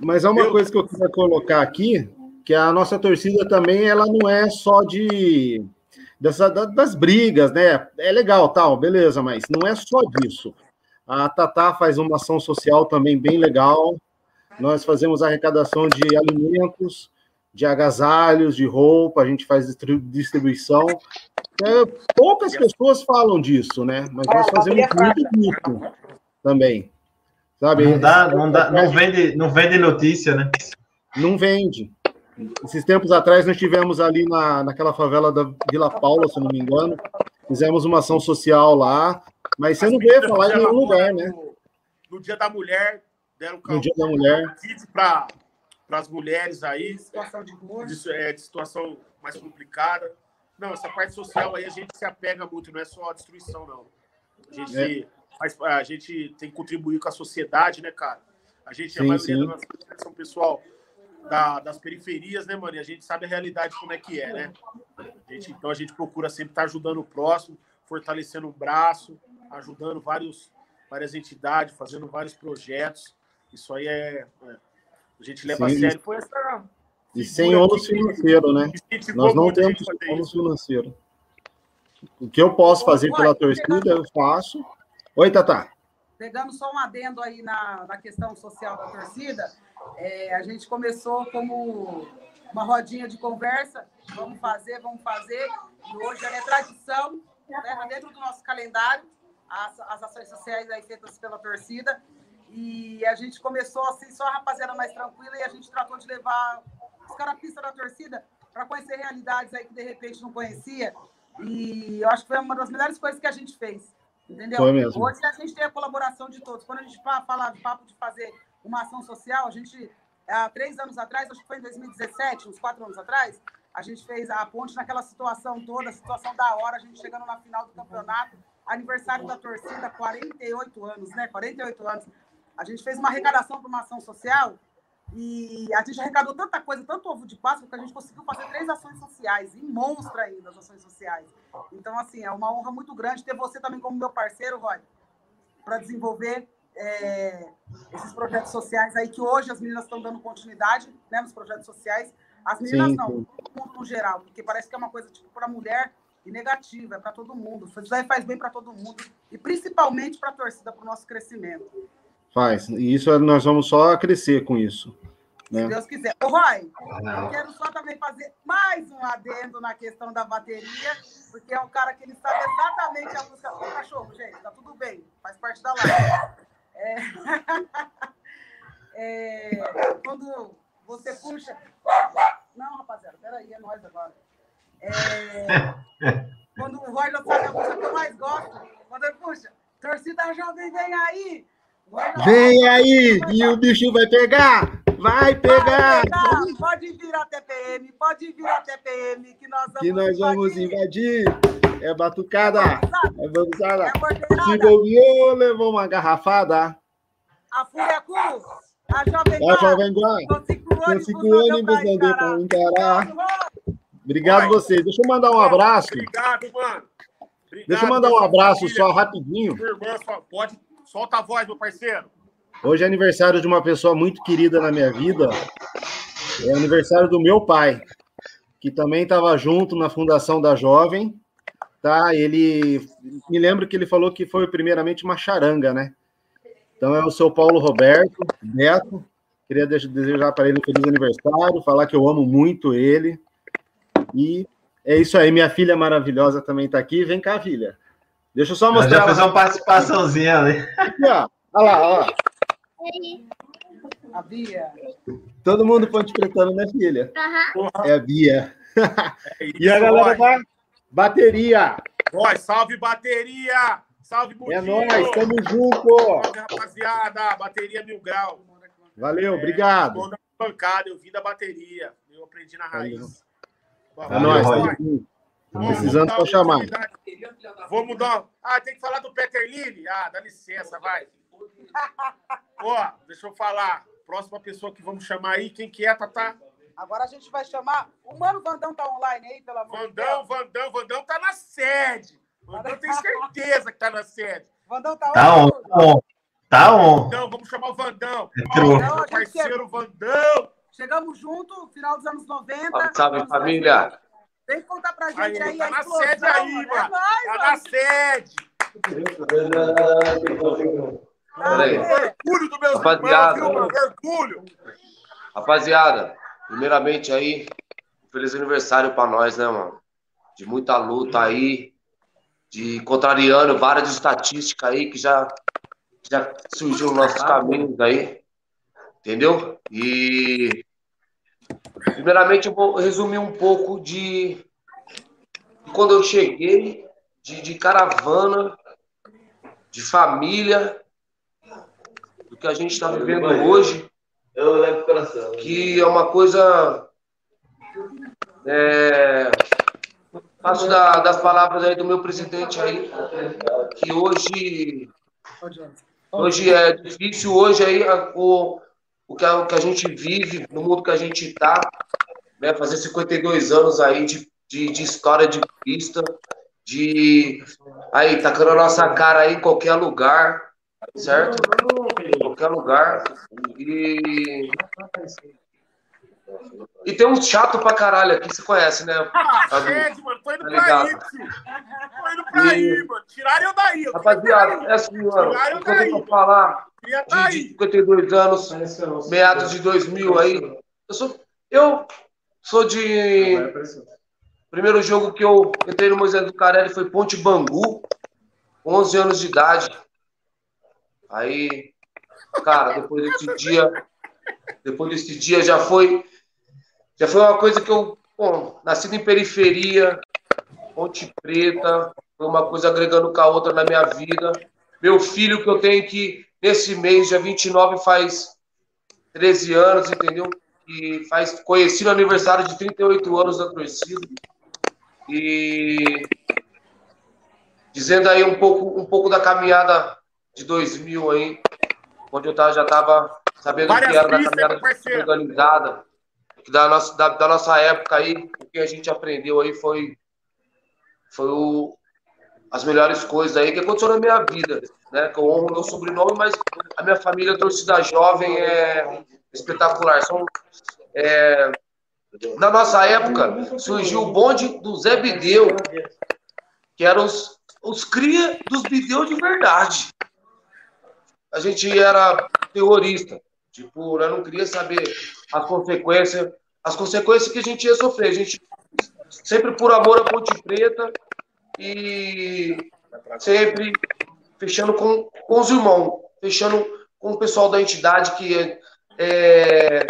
Mas é uma Meu coisa que eu queria colocar aqui, que a nossa torcida também, ela não é só de dessa, da- das brigas, né? É legal, tal, beleza, mas não é só disso. A Tatá faz uma ação social também bem legal. Nós fazemos arrecadação de alimentos, de agasalhos, de roupa, a gente faz distri- distribuição. É, poucas pessoas falam disso, né? Mas nós fazemos muito disso também. Sabe? Não dá, não dá, não vende, não vende notícia, né? Não vende. Esses tempos atrás nós tivemos ali na, naquela favela da Vila Paula, se eu não me engano, fizemos uma ação social lá, mas você não vê falar em nenhum lugar, né? No, no dia da mulher, deram No Dia da Mulher. para as mulheres aí, Situação de de, é, de situação mais complicada. Não, essa parte social aí a gente se apega muito, não é só a destruição, não. A gente, É. faz, a gente tem que contribuir com a sociedade, né, cara? A gente, a Sim, maioria sim. das nossas são pessoal da- das periferias, né, mano? E a gente sabe a realidade como é que é, né? A gente- então a gente procura sempre estar ajudando o próximo, fortalecendo um braço, ajudando vários, várias entidades, fazendo vários projetos. Isso aí é. é, a gente leva Sim. a sério. Foi essa. E sem ônus financeiro, né? Nós não temos ônus financeiro. O que eu posso fazer pela torcida, eu faço. Oi, Tatá. Pegando só um adendo aí na, na questão social da torcida, é, a gente começou como uma rodinha de conversa, vamos fazer, vamos fazer, e hoje é tradição, né, dentro do nosso calendário, as, as ações sociais aí feitas pela torcida, e a gente começou assim, só a rapaziada mais tranquila, e a gente tratou de levar os carapistas da torcida para conhecer realidades aí que de repente não conhecia, e eu acho que foi uma das melhores coisas que a gente fez. Entendeu? Hoje a gente tem a colaboração de todos. Quando a gente fa- fala de papo de fazer uma ação social, a gente, há três anos atrás, acho que foi em 2017, uns quatro anos atrás, a gente fez a ponte naquela situação toda, situação da hora, a gente chegando na final do campeonato, aniversário da torcida, 48 anos, né? 48 anos. A gente fez uma arrecadação para uma ação social e a gente arrecadou tanta coisa, tanto ovo de Páscoa, que a gente conseguiu fazer três ações sociais, e monstra ainda as ações sociais. Então, assim, é uma honra muito grande ter você também como meu parceiro, Roy, para desenvolver é, esses projetos sociais aí, que hoje as meninas estão dando continuidade né, nos projetos sociais. As meninas Sim, não, sim. todo mundo no geral, porque parece que é uma coisa tipo para a mulher e negativa, é para todo mundo. Isso aí faz bem para todo mundo, e principalmente para a torcida, para o nosso crescimento. Faz. E isso nós vamos só crescer com isso. Se Né? Deus quiser. Ô, Roy, eu quero só também fazer mais um adendo na questão da bateria, porque é um cara que ele sabe exatamente a música. Ô, cachorro, gente, tá tudo bem, faz parte da live. É... É, Quando você puxa. Não, rapaziada, peraí, é nós agora. É, Quando o Roy sabe a música que eu mais gosto, quando ele puxa, torcida jovem, vem aí! Vem aí! E o bicho vai pegar! Vai pegar! Pode pegar, Pode vir a TPM, pode vir a TPM, que nós vamos Que nós vamos invadir! É batucada! É bagunçada! É Se bobeou, levou uma garrafada! a Fúria Cruz, a Jovem A Guarda, Jovem Guarda! com cinco ônibus, não deu pra encarar. Obrigado a vocês. Deixa eu mandar um abraço. Obrigado, mano. Obrigado, Deixa eu mandar um abraço família, só rapidinho. irmã, Pode. Solta a voz, meu parceiro. Hoje é aniversário de uma pessoa muito querida na minha vida. É aniversário do meu pai, que também estava junto na fundação da Jovem. Tá? Ele me lembro que ele falou que foi primeiramente uma charanga, né? Então é o seu Paulo Roberto Neto. Queria desejar para ele um feliz aniversário, falar que eu amo muito ele. E é isso aí, minha filha maravilhosa também está aqui. Vem cá, filha. Deixa eu só mostrar. Já fazer uma participaçãozinha ali. Aqui, ó. Olha lá, ó. A Bia. Todo mundo ponte pretando, né, filha? Porra, É a Bia. é isso, E a galera da bateria. Nós, salve bateria! Salve, É Budinho! nóis, tamo junto. Salve, rapaziada! Bateria Mil Grau. Valeu, obrigado. Tô na bancada, eu vim da bateria. Eu aprendi na raiz. É Valeu, nóis, Junto. Vamos Precisando, dar só chamar. oportunidade. Vamos dar. Ah, tem que falar do Peter Lille? Ah, dá licença, vai. Ó, deixa eu falar. Próxima pessoa que vamos chamar aí, quem que é, Tatá? Agora a gente vai chamar. O Mano Vandão tá online aí, pelo amor de Vandão, Deus. Vandão, Vandão tá na sede. Vandão tem certeza que tá na sede. Vandão tá Tá on, online. tá on. Tá on. Vandão, vamos chamar o Vandão. Entrou. Vandão, parceiro Vandão. Chegamos junto, final dos anos 90. Salve, família. Vem contar pra gente Aí, aí, tá a na explosão, sede aí, mano. mano. É nóis, Tá mano. na sede. Peraí. Orgulho do meus Rapaziada. mano? Orgulho. Rapaziada, primeiramente aí, um feliz aniversário pra nós, né, mano? De muita luta aí, de contrariando várias estatísticas aí que já, já surgiu nos nossos caminhos aí, entendeu? E primeiramente eu vou resumir um pouco de, de quando eu cheguei, de, de caravana, de família, do que a gente está vivendo hoje Eu levo o coração. que é uma coisa. É, faço da- das palavras aí do meu presidente aí, que hoje, hoje é difícil, hoje aí a- o, o, que a, o que a gente vive, no mundo que a gente está, né, fazer 52 anos aí de, de, de história de pista, de aí, tacando a nossa cara aí em qualquer lugar, certo? Em qualquer lugar. E e tem um chato pra caralho aqui, você conhece, né? Ah, Tá sede, mano. Tô indo Tá pra ligado? aí, tio. Tô indo pra aí, mano. Tiraram eu daí. Eu Rapaziada, queria é assim, mano. Tiraram eu daí. vou falar tá de, de aí. 52 anos, meados de 2000 aí, eu sou, eu sou de. Primeiro jogo que eu entrei no Moisés do Carelli foi Ponte Bangu, 11 anos de idade. Aí, cara, depois desse dia, depois desse dia já foi, já foi uma coisa que eu, bom, nascido em periferia, Ponte Preta, foi uma coisa agregando com a outra na minha vida. Meu filho que eu tenho que, nesse mês, dia 29, faz 13 anos, entendeu? E faz, conheci no aniversário de 38 anos da torcida. E dizendo aí um pouco, um pouco da caminhada de 2000 aí, onde eu já estava sabendo Várias que era da caminhada organizada, da nossa, da, da nossa época aí, o que a gente aprendeu aí foi, foi o, as melhores coisas aí que aconteceu na minha vida, né? Que eu honro meu sobrenome, mas a minha família, torcida jovem, é espetacular. São, é, na nossa época, surgiu o bonde do Zé Bideu, que eram os, os cria dos Bideu de verdade. A gente era terrorista. Tipo, eu não queria saber as consequências, as consequências que a gente ia sofrer. A gente sempre por amor à Ponte Preta e sempre fechando com, com os irmãos, fechando com o pessoal da entidade que é,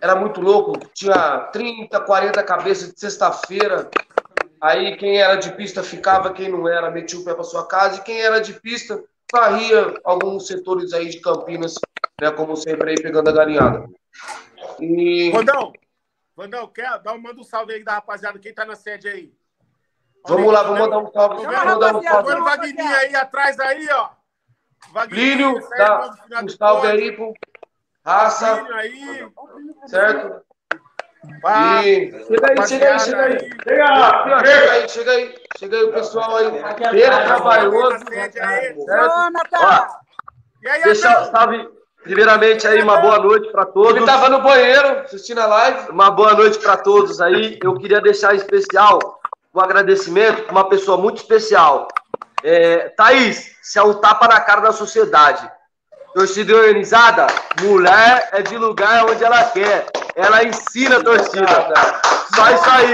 era muito louco, tinha 30, 40 cabeças de sexta-feira. Aí quem era de pista ficava, quem não era, metia o pé para sua casa, e quem era de pista varria alguns setores aí de Campinas, né, como sempre aí pegando a galinhada. E Vandão, Vandão, quer? Dá um, manda um salve aí da rapaziada. Quem tá na sede aí? vamos lá, vamos mandar um salve, vamos mandar um salve. o Vagninho aí atrás aí, ó. Plínio, Sérgio, dá um salve aí pro Raça, aí. certo? Pá. E chega aí, chega aí, chega aí. Chega aí, chega aí. Chega aí o pessoal aí. Pera trabalhoso. Na sede aí. Jonathan! deixar salve, primeiramente aí uma boa noite para todos. Ele tava no banheiro assistindo a live. Uma boa noite para todos aí. Eu queria deixar especial um agradecimento para uma pessoa muito especial. É, Thaís, você é um tapa na cara da sociedade. Torcida organizada, mulher é de lugar onde ela quer. Ela ensina a torcida. Só isso aí,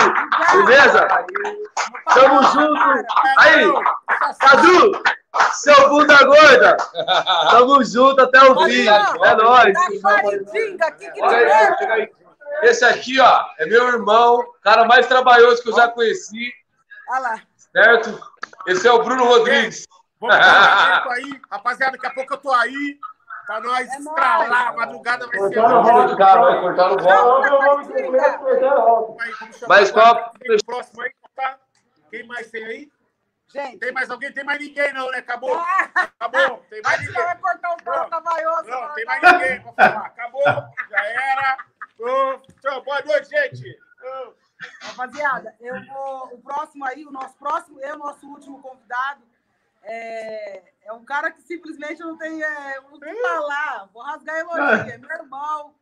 beleza? Tamo junto. Aí, Cadu, seu bunda gorda. Tamo junto até o fim. É nóis. Esse aqui, ó, é meu irmão, cara mais trabalhoso que eu já conheci. Olha lá. Certo? Esse é o Bruno Rodrigues. Vamos dar um aí, rapaziada. Daqui a pouco eu tô aí. Pra nós É estralar, a madrugada vai ser. Cortar no rodo, cara, vai cortar no rodo. Mas qual- Quem próximo aí, tá? Quem mais tem aí? Gente. Tem mais alguém? Tem mais ninguém, não, né? Acabou? Acabou. Tem mais Acho que ninguém. vai cortar o pau trabalhoso. Não, tem mais ninguém pra falar. Acabou. Já era. Tchau, boa noite, gente. Rapaziada, eu vou. O próximo aí, o nosso próximo, eu, nosso último convidado, é, é um cara que simplesmente não tem é, o que falar. Vou rasgar elogio, é meu irmão.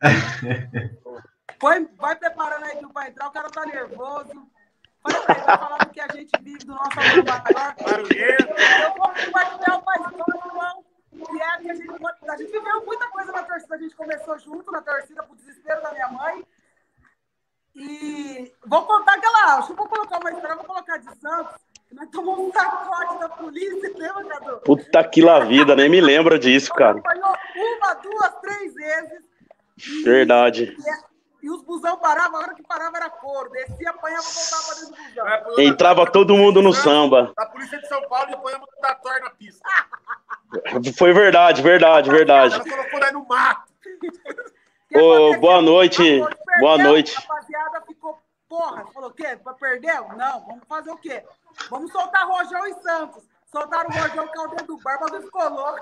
Foi, vai preparando aí que vai entrar, o cara tá nervoso. Vai, vai, vai falar do que a gente vive, do nosso amor maior. Eu vou compartilhar uma história, irmão, que é que a gente, a gente viveu muita coisa na torcida. A gente começou junto na torcida, pro desespero da minha mãe. E vou contar aquela. Acho que vou colocar uma história, vou colocar de Santos. Nós tomamos um sacode da polícia, lembra, Cadu? Puta que la vida, nem me lembra disso, cara. Apanhou uma, duas, três vezes. Verdade. E, é- e os busão paravam, a hora que parava era couro. Descia, apanhava, voltava pra dentro do busão. Entrava todo mundo no samba. Da Polícia de São Paulo e apanhamos da Tor na pista. Foi verdade, verdade, verdade. Ela colocou nós no mato. Ô, boa noite. Boa noite. A rapaziada ficou, porra, falou o quê? Pra perder? Não, vamos fazer o quê? Vamos soltar Rojão e Santos. Soltaram o Rojão dedo do bar, mas ficou louco.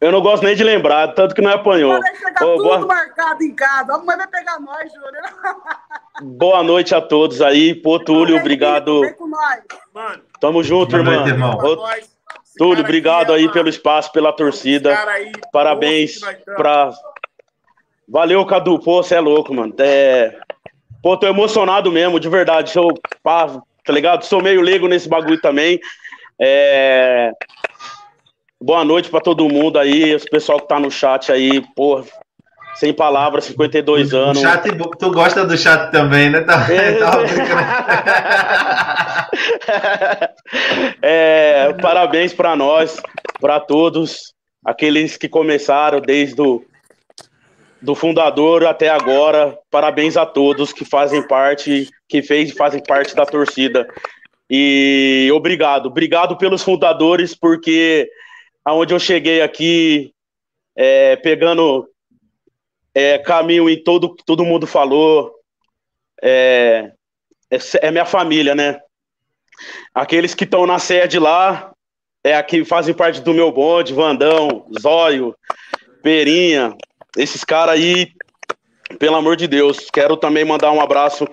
Eu não gosto nem de lembrar, tanto que não apanhou. Vai chegar Ô, tudo boa, marcado em casa. A mãe vai pegar nós, Júnior. boa noite a todos aí. Pô, Túlio, obrigado. Vem com nós. Mano, Tamo junto, Boa irmão. noite, irmão. Ô, Túlio, obrigado aí pelo espaço, pela torcida. Parabéns pra. Valeu, Cadu. Pô, você é louco, mano. É... Pô, tô emocionado mesmo, de verdade. Sou, pá, tá ligado? Sou meio leigo nesse bagulho também. É... Boa noite pra todo mundo aí, os pessoal que tá no chat aí, pô. Sem palavras, 52 O anos. chat, tu gosta do chat também, né? Tá, tá É, parabéns para nós, para todos, aqueles que começaram desde o do fundador até agora. Parabéns a todos que fazem parte, que fez e fazem parte da torcida. E obrigado, obrigado pelos fundadores, porque aonde eu cheguei aqui, é, pegando é, caminho em todo todo mundo falou, é, é, é minha família, né? Aqueles que estão na sede lá, é aqui fazem parte do meu bonde, Vandão, Zóio, Perinha, esses caras aí, pelo amor de Deus, quero também mandar um abraço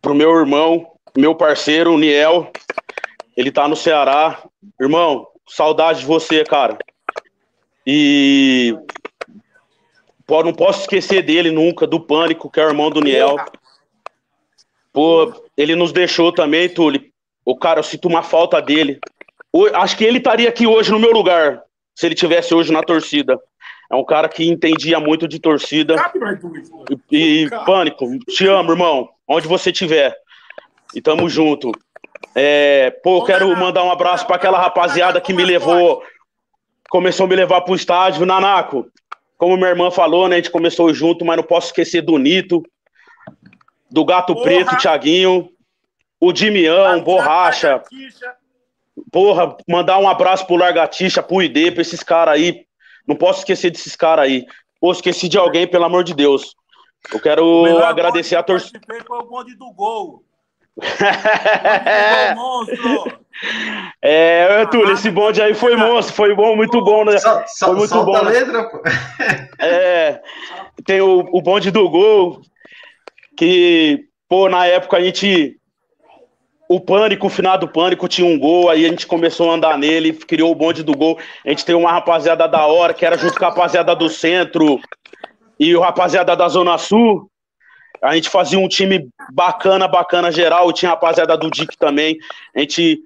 pro meu irmão, meu parceiro, Niel, ele tá no Ceará. Irmão, saudade de você, cara. E não posso esquecer dele nunca, do Pânico, que é o irmão do Niel. Pô, ele nos deixou também, Túlio. O cara, eu sinto uma falta dele. O- Acho que ele estaria aqui hoje no meu lugar, se ele tivesse hoje na torcida. É um cara que entendia muito de torcida. E, e, Pânico, te amo, irmão. Onde você estiver. E tamo junto. É, pô, quero mandar um abraço para aquela rapaziada que me levou. Começou a me levar pro estádio, Nanaco. Como minha irmã falou, né? A gente começou junto, mas não posso esquecer do Nito, do Gato Preto, Thiaguinho, o Dimião, Borracha. Porra, mandar um abraço pro Largatixa, pro ID, pra esses caras aí. Não posso esquecer desses caras aí. Pô, esqueci de alguém, pelo amor de Deus. Eu quero agradecer a torcida. Foi o bonde do gol. É, Túlio, esse bonde aí foi monstro, foi bom, muito bom, né? foi muito bom. a né? letra, pô. É, tem o, o bonde do gol, que, pô, na época a gente o Pânico, o final do Pânico, tinha um gol, aí a gente começou a andar nele, criou o bonde do gol. A gente tem uma rapaziada da hora, que era junto com a rapaziada do centro e o rapaziada da Zona Sul. A gente fazia um time bacana, bacana geral, tinha a rapaziada do Dick também. A gente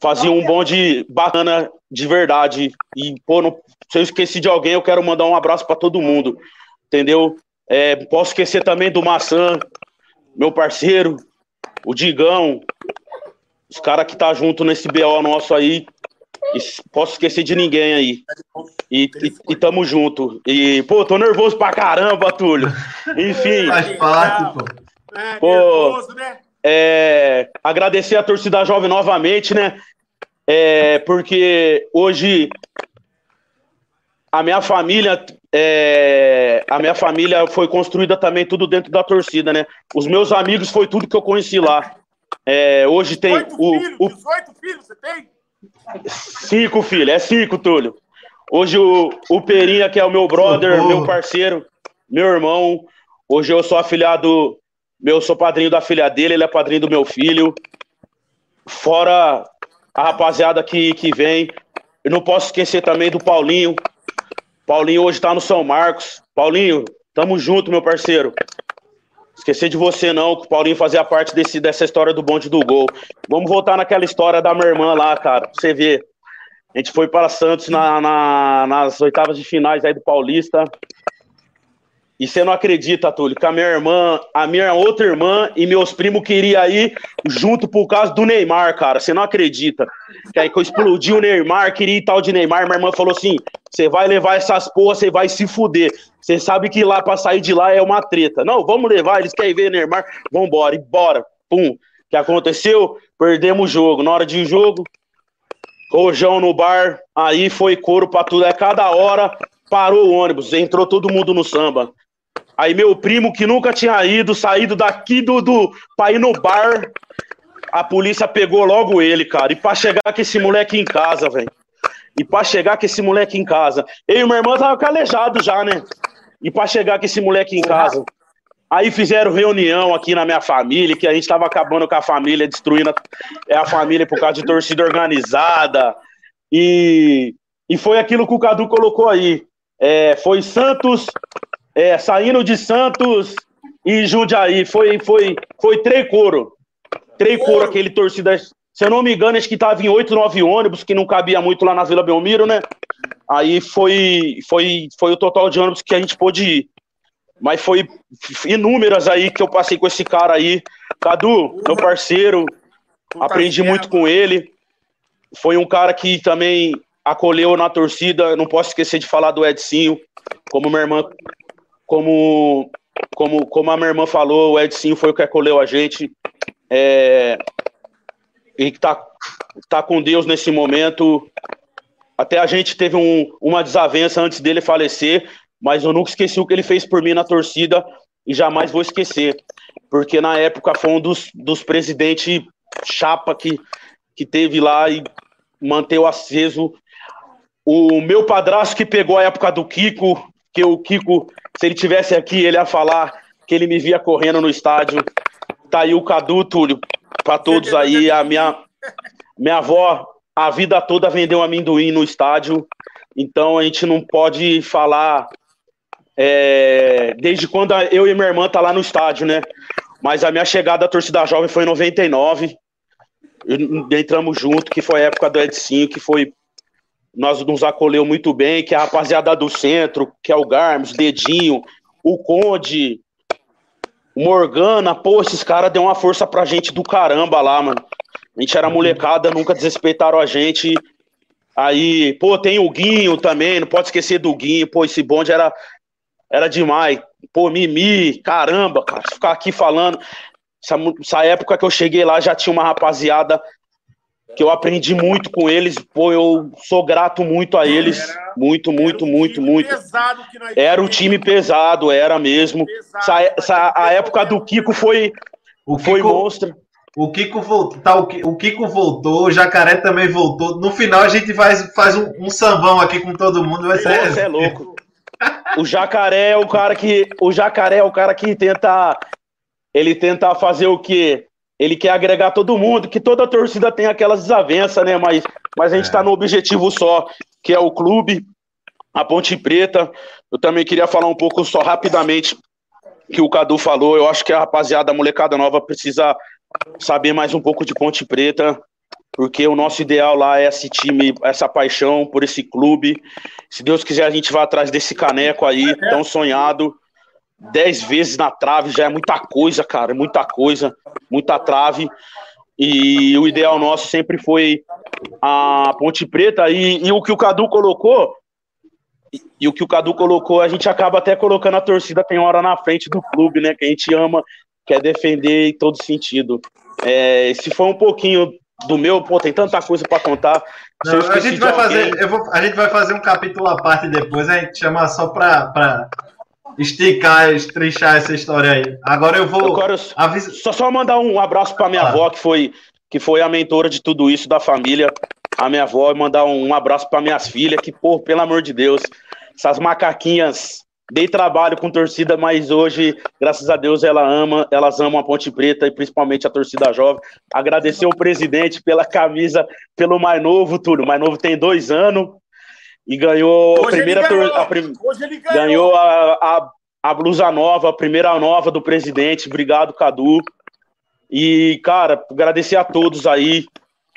fazia um bonde bacana de verdade. E, pô, não, se eu esqueci de alguém, eu quero mandar um abraço para todo mundo. Entendeu? É, posso esquecer também do Maçã, meu parceiro, o Digão, os caras que tá junto nesse BO nosso aí. Posso esquecer de ninguém aí. E, e, e, tamo junto. E, pô, tô nervoso pra caramba, Túlio. Enfim. Faz parte, pô. É, pô, nervoso, né? É, agradecer a torcida jovem novamente, né? É, porque hoje a minha família é, a minha família foi construída também tudo dentro da torcida, né? Os meus amigos foi tudo que eu conheci lá. É, hoje tem o, filhos, o 18 filhos, você tem? Cinco filhos, é cinco, Túlio. Hoje o, o Perinha, que é o meu brother, meu parceiro, meu irmão. Hoje eu sou afilhado, eu sou padrinho da filha dele, ele é padrinho do meu filho. Fora a rapaziada que, que vem. Eu não posso esquecer também do Paulinho. Paulinho hoje tá no São Marcos. Paulinho, tamo junto, meu parceiro. Esquecer de você não, que o Paulinho fazia parte desse, dessa história do bonde do gol. Vamos voltar naquela história da minha irmã lá, cara. Pra você ver. A gente foi para Santos na, na, nas oitavas de finais aí do Paulista. E você não acredita, Túlio, que a minha irmã, a minha outra irmã e meus primos queriam ir junto por causa do Neymar, cara. Você não acredita. Que aí que eu explodi o Neymar, queria ir tal de Neymar. Minha irmã falou assim: você vai levar essas porras, você vai se fuder. Você sabe que lá pra sair de lá é uma treta. Não, vamos levar, eles querem ver Neymar, vambora, e bora. Pum. O que aconteceu? Perdemos o jogo. Na hora de jogo, rojão no bar, aí foi couro pra tudo. É cada hora parou o ônibus, entrou todo mundo no samba. Aí meu primo, que nunca tinha ido, saído daqui do, do pra ir no bar, a polícia pegou logo ele, cara. E pra chegar com esse moleque em casa, velho. E pra chegar com esse moleque em casa. Eu e minha irmã tava calejado já, né? E pra chegar com esse moleque em casa. Aí fizeram reunião aqui na minha família, que a gente tava acabando com a família, destruindo a, a família por causa de torcida organizada. E, e foi aquilo que o Cadu colocou aí. É, foi Santos, é, saindo de Santos e Jundiaí. Foi, foi, foi três coro. Três coro aquele torcida. Se eu não me engano, acho que tava em oito, nove ônibus, que não cabia muito lá na Vila Belmiro, né? Aí foi, foi, foi o total de ônibus que a gente pôde ir. Mas foi inúmeras aí que eu passei com esse cara aí. Cadu, meu parceiro, aprendi muito com ele. Foi um cara que também acolheu na torcida. Não posso esquecer de falar do Edcinho, como minha irmã como, como, como a minha irmã falou, o Edson foi o que acolheu a gente. É, e que tá, tá com Deus nesse momento. Até a gente teve um, uma desavença antes dele falecer, mas eu nunca esqueci o que ele fez por mim na torcida e jamais vou esquecer. Porque na época foi um dos, dos presidentes chapa que, que teve lá e manteve aceso. O meu padrasto que pegou a época do Kiko, que o Kiko se ele tivesse aqui, ele ia falar que ele me via correndo no estádio. Tá aí o Cadu, Túlio, para todos aí. A minha, minha avó, a vida toda vendeu amendoim no estádio. Então a gente não pode falar é, desde quando eu e minha irmã tá lá no estádio, né? Mas a minha chegada à torcida jovem foi em 99. Entramos junto, que foi a época do Edcinho, que foi nós nos acolheu muito bem, que é a rapaziada do centro, que é o Garmes, Dedinho, o Conde, Morgana, pô, esses caras deu uma força pra gente do caramba lá, mano. A gente era molecada, nunca desrespeitaram a gente. Aí, pô, tem o Guinho também, não pode esquecer do Guinho, pô, esse bonde era, era demais. Pô, Mimi, caramba, cara, ficar aqui falando. Essa, essa época que eu cheguei lá já tinha uma rapaziada que eu aprendi muito com eles, pô, eu sou grato muito a eles, era, muito, muito, muito, muito. Era o time pesado, era mesmo. Pesado, essa, essa, a época do Kiko foi, o foi Kiko, monstro. O Kiko voltou, tá, o Kiko voltou, o Jacaré também voltou. No final a gente faz, faz um, um sambão aqui com todo mundo, vai ser. Você é louco. o Jacaré é o cara que, o Jacaré é o cara que tenta, ele tenta fazer o quê? Ele quer agregar todo mundo, que toda torcida tem aquelas desavenças, né? Mas, mas a gente está no objetivo só, que é o clube, a Ponte Preta. Eu também queria falar um pouco só rapidamente que o Cadu falou. Eu acho que a rapaziada, a molecada nova, precisa saber mais um pouco de Ponte Preta, porque o nosso ideal lá é esse time, essa paixão por esse clube. Se Deus quiser, a gente vai atrás desse caneco aí, tão sonhado. Dez vezes na trave já é muita coisa, cara, muita coisa, muita trave. E o ideal nosso sempre foi a Ponte Preta. E, e o que o Cadu colocou, e, e, o que o Cadu colocou, a gente acaba até colocando a torcida tem hora na frente do clube, né? Que a gente ama, quer defender em todo sentido. É, se for um pouquinho do meu, pô, tem tanta coisa para contar. Não, a gente vai alguém... fazer, vou, a gente vai fazer um capítulo à parte depois, a gente chama só para esticar, estrinchar essa história aí. Agora eu vou. Eu quero só, só mandar um abraço para minha ah. avó, que foi, que foi a mentora de tudo isso da família. A minha avó, e mandar um, um abraço para minhas filhas, que, pô, pelo amor de Deus, essas macaquinhas. Dei trabalho com torcida, mas hoje, graças a Deus, ela ama, elas amam a Ponte Preta e principalmente a torcida jovem. Agradecer o presidente pela camisa, pelo mais novo, Túlio. O mais novo tem dois anos, e ganhou Hoje a primeira ganhou. A prim... ganhou, ganhou a, a, a, blusa nova, a primeira nova do presidente. Obrigado, Cadu. E, cara, agradecer a todos aí.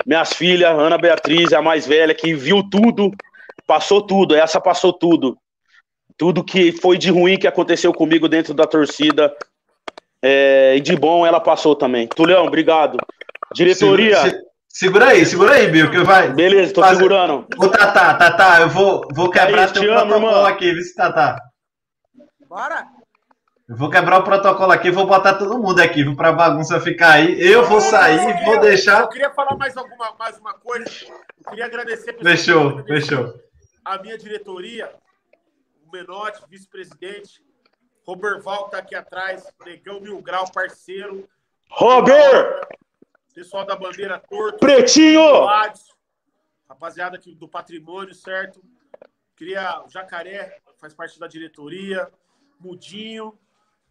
Minhas filhas, Ana Beatriz, a mais velha, que viu tudo, passou tudo, essa passou tudo. Tudo que foi de ruim que aconteceu comigo dentro da torcida. É, e de bom ela passou também. Tulhão, obrigado. Diretoria. Se, se... Segura aí, segura aí, Bill, que vai. Beleza, tô fazer... segurando. Ô, Tatá, Tatá, eu vou, vou quebrar aí, teu protocolo irmão. aqui, viu, Tatá? Bora! Eu vou quebrar o protocolo aqui, vou botar todo mundo aqui, viu, pra bagunça ficar aí. Eu vou sair, eu vou deixar. Eu queria falar mais, alguma, mais uma coisa. Eu queria agradecer. Fechou, fechou. A minha diretoria, o Menotti, vice-presidente, Roberval, que tá aqui atrás, Negão Mil Grau, parceiro. Robert! Pessoal da bandeira torta. Pretinho! Rapaziada aqui do patrimônio, certo? Queria. O Jacaré faz parte da diretoria. Mudinho,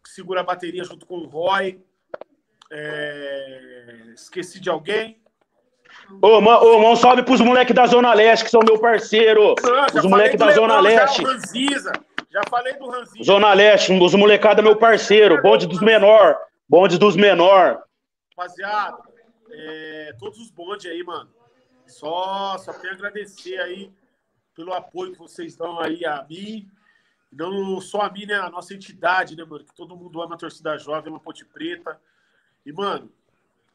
que segura a bateria junto com o Roy. É... Esqueci de alguém. Ô, ô, um salve pros moleques da Zona Leste, que são meu parceiro. Não, os moleques da Zona Leste. Já, já falei do Ranziza. Zona Leste, os molecados meu parceiro. Bonde dos menor. Bonde dos menor. Rapaziada, é, todos os bondes aí, mano. Só, só tenho a agradecer aí pelo apoio que vocês dão aí a mim. Não só a mim, né? A nossa entidade, né, mano? Que todo mundo ama a torcida jovem, uma Ponte Preta. E, mano.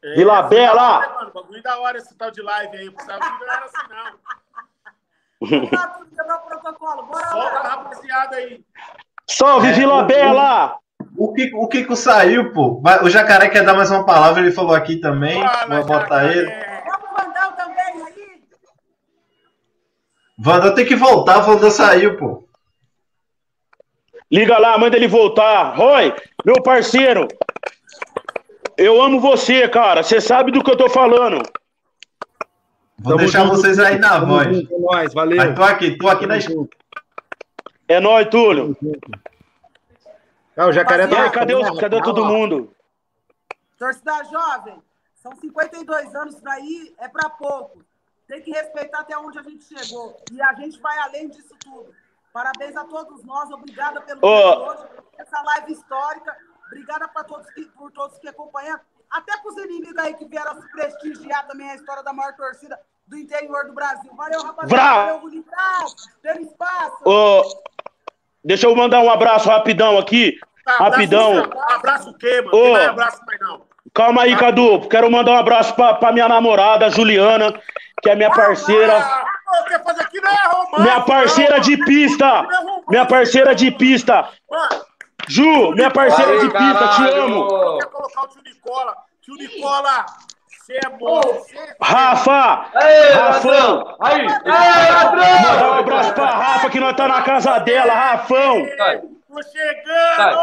É, Vila Bela! Né, mano? Bagulho da hora esse tal de live aí. Não precisava de não era assim, não. Solta a rapaziada aí. Salve, é, Vila Bela! O Kiko, o Kiko saiu, pô. O Jacaré quer dar mais uma palavra, ele falou aqui também. Fala, Vou botar jacaré. ele. Vamos Vandal também aí. Vandal tem que voltar, Vandal saiu, pô. Liga lá, manda ele voltar. Roy, meu parceiro. Eu amo você, cara. Você sabe do que eu tô falando. Vou Tamo deixar junto, vocês aí na voz. Junto, é nóis, valeu. Mas tô aqui, tô aqui na escuta. É nóis, Túlio. Ah, o jacaré tá. cadê, os, cadê todo mundo? Torcida jovem, são 52 anos, isso daí é para pouco. Tem que respeitar até onde a gente chegou. E a gente vai além disso tudo. Parabéns a todos nós, obrigada pelo oh. hoje, essa live histórica. Obrigada para todos que, por todos que acompanham. Até para os inimigos aí que vieram se prestigiar também a história da maior torcida do interior do Brasil. Valeu, rapaziada. Valeu, bonitão. Tem espaço. Oh. Deixa eu mandar um abraço rapidão aqui. Tá, rapidão. Abraço, abraço o quê, mano? Ô, Não abraço mais não. Calma aí, Cadu. Quero mandar um abraço pra, pra minha namorada, Juliana, que é minha parceira. Ah, aqui, não é romântico, minha parceira de pista. Minha parceira de pista. Ju, minha parceira de pista, te amo. Quer colocar o tio Nicola. Tio Nicola, você é bom. Rafa! Aê, Rafão! Aí! Aê, ladrão! Mandar um abraço pra Rafa, que nós tá na casa dela, Rafão! Tô chegando!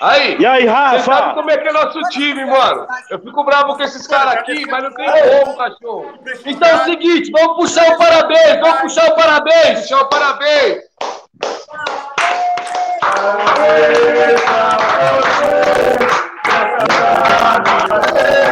Aí! E aí, Rafa? Você sabe como é que é nosso time, mano? Eu fico bravo com esses caras aqui, mas não tem como, cachorro. Então é o seguinte, vamos puxar o parabéns, vamos puxar o parabéns! Puxar o parabéns! Parabéns pra você!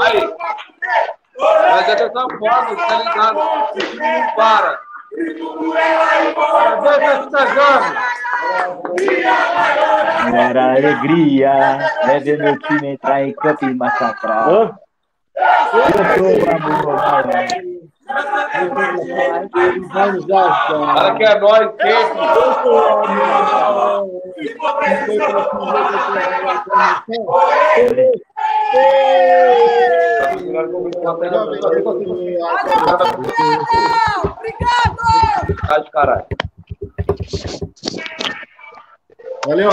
Aí. Mas é dessa forma, tá ligado? O time não para. Era alegria é ver meu time entrar em campo e massacrar. Eu sou amor, Fala que é nóis, quente. Obrigado! Tá de caralho. Valeu,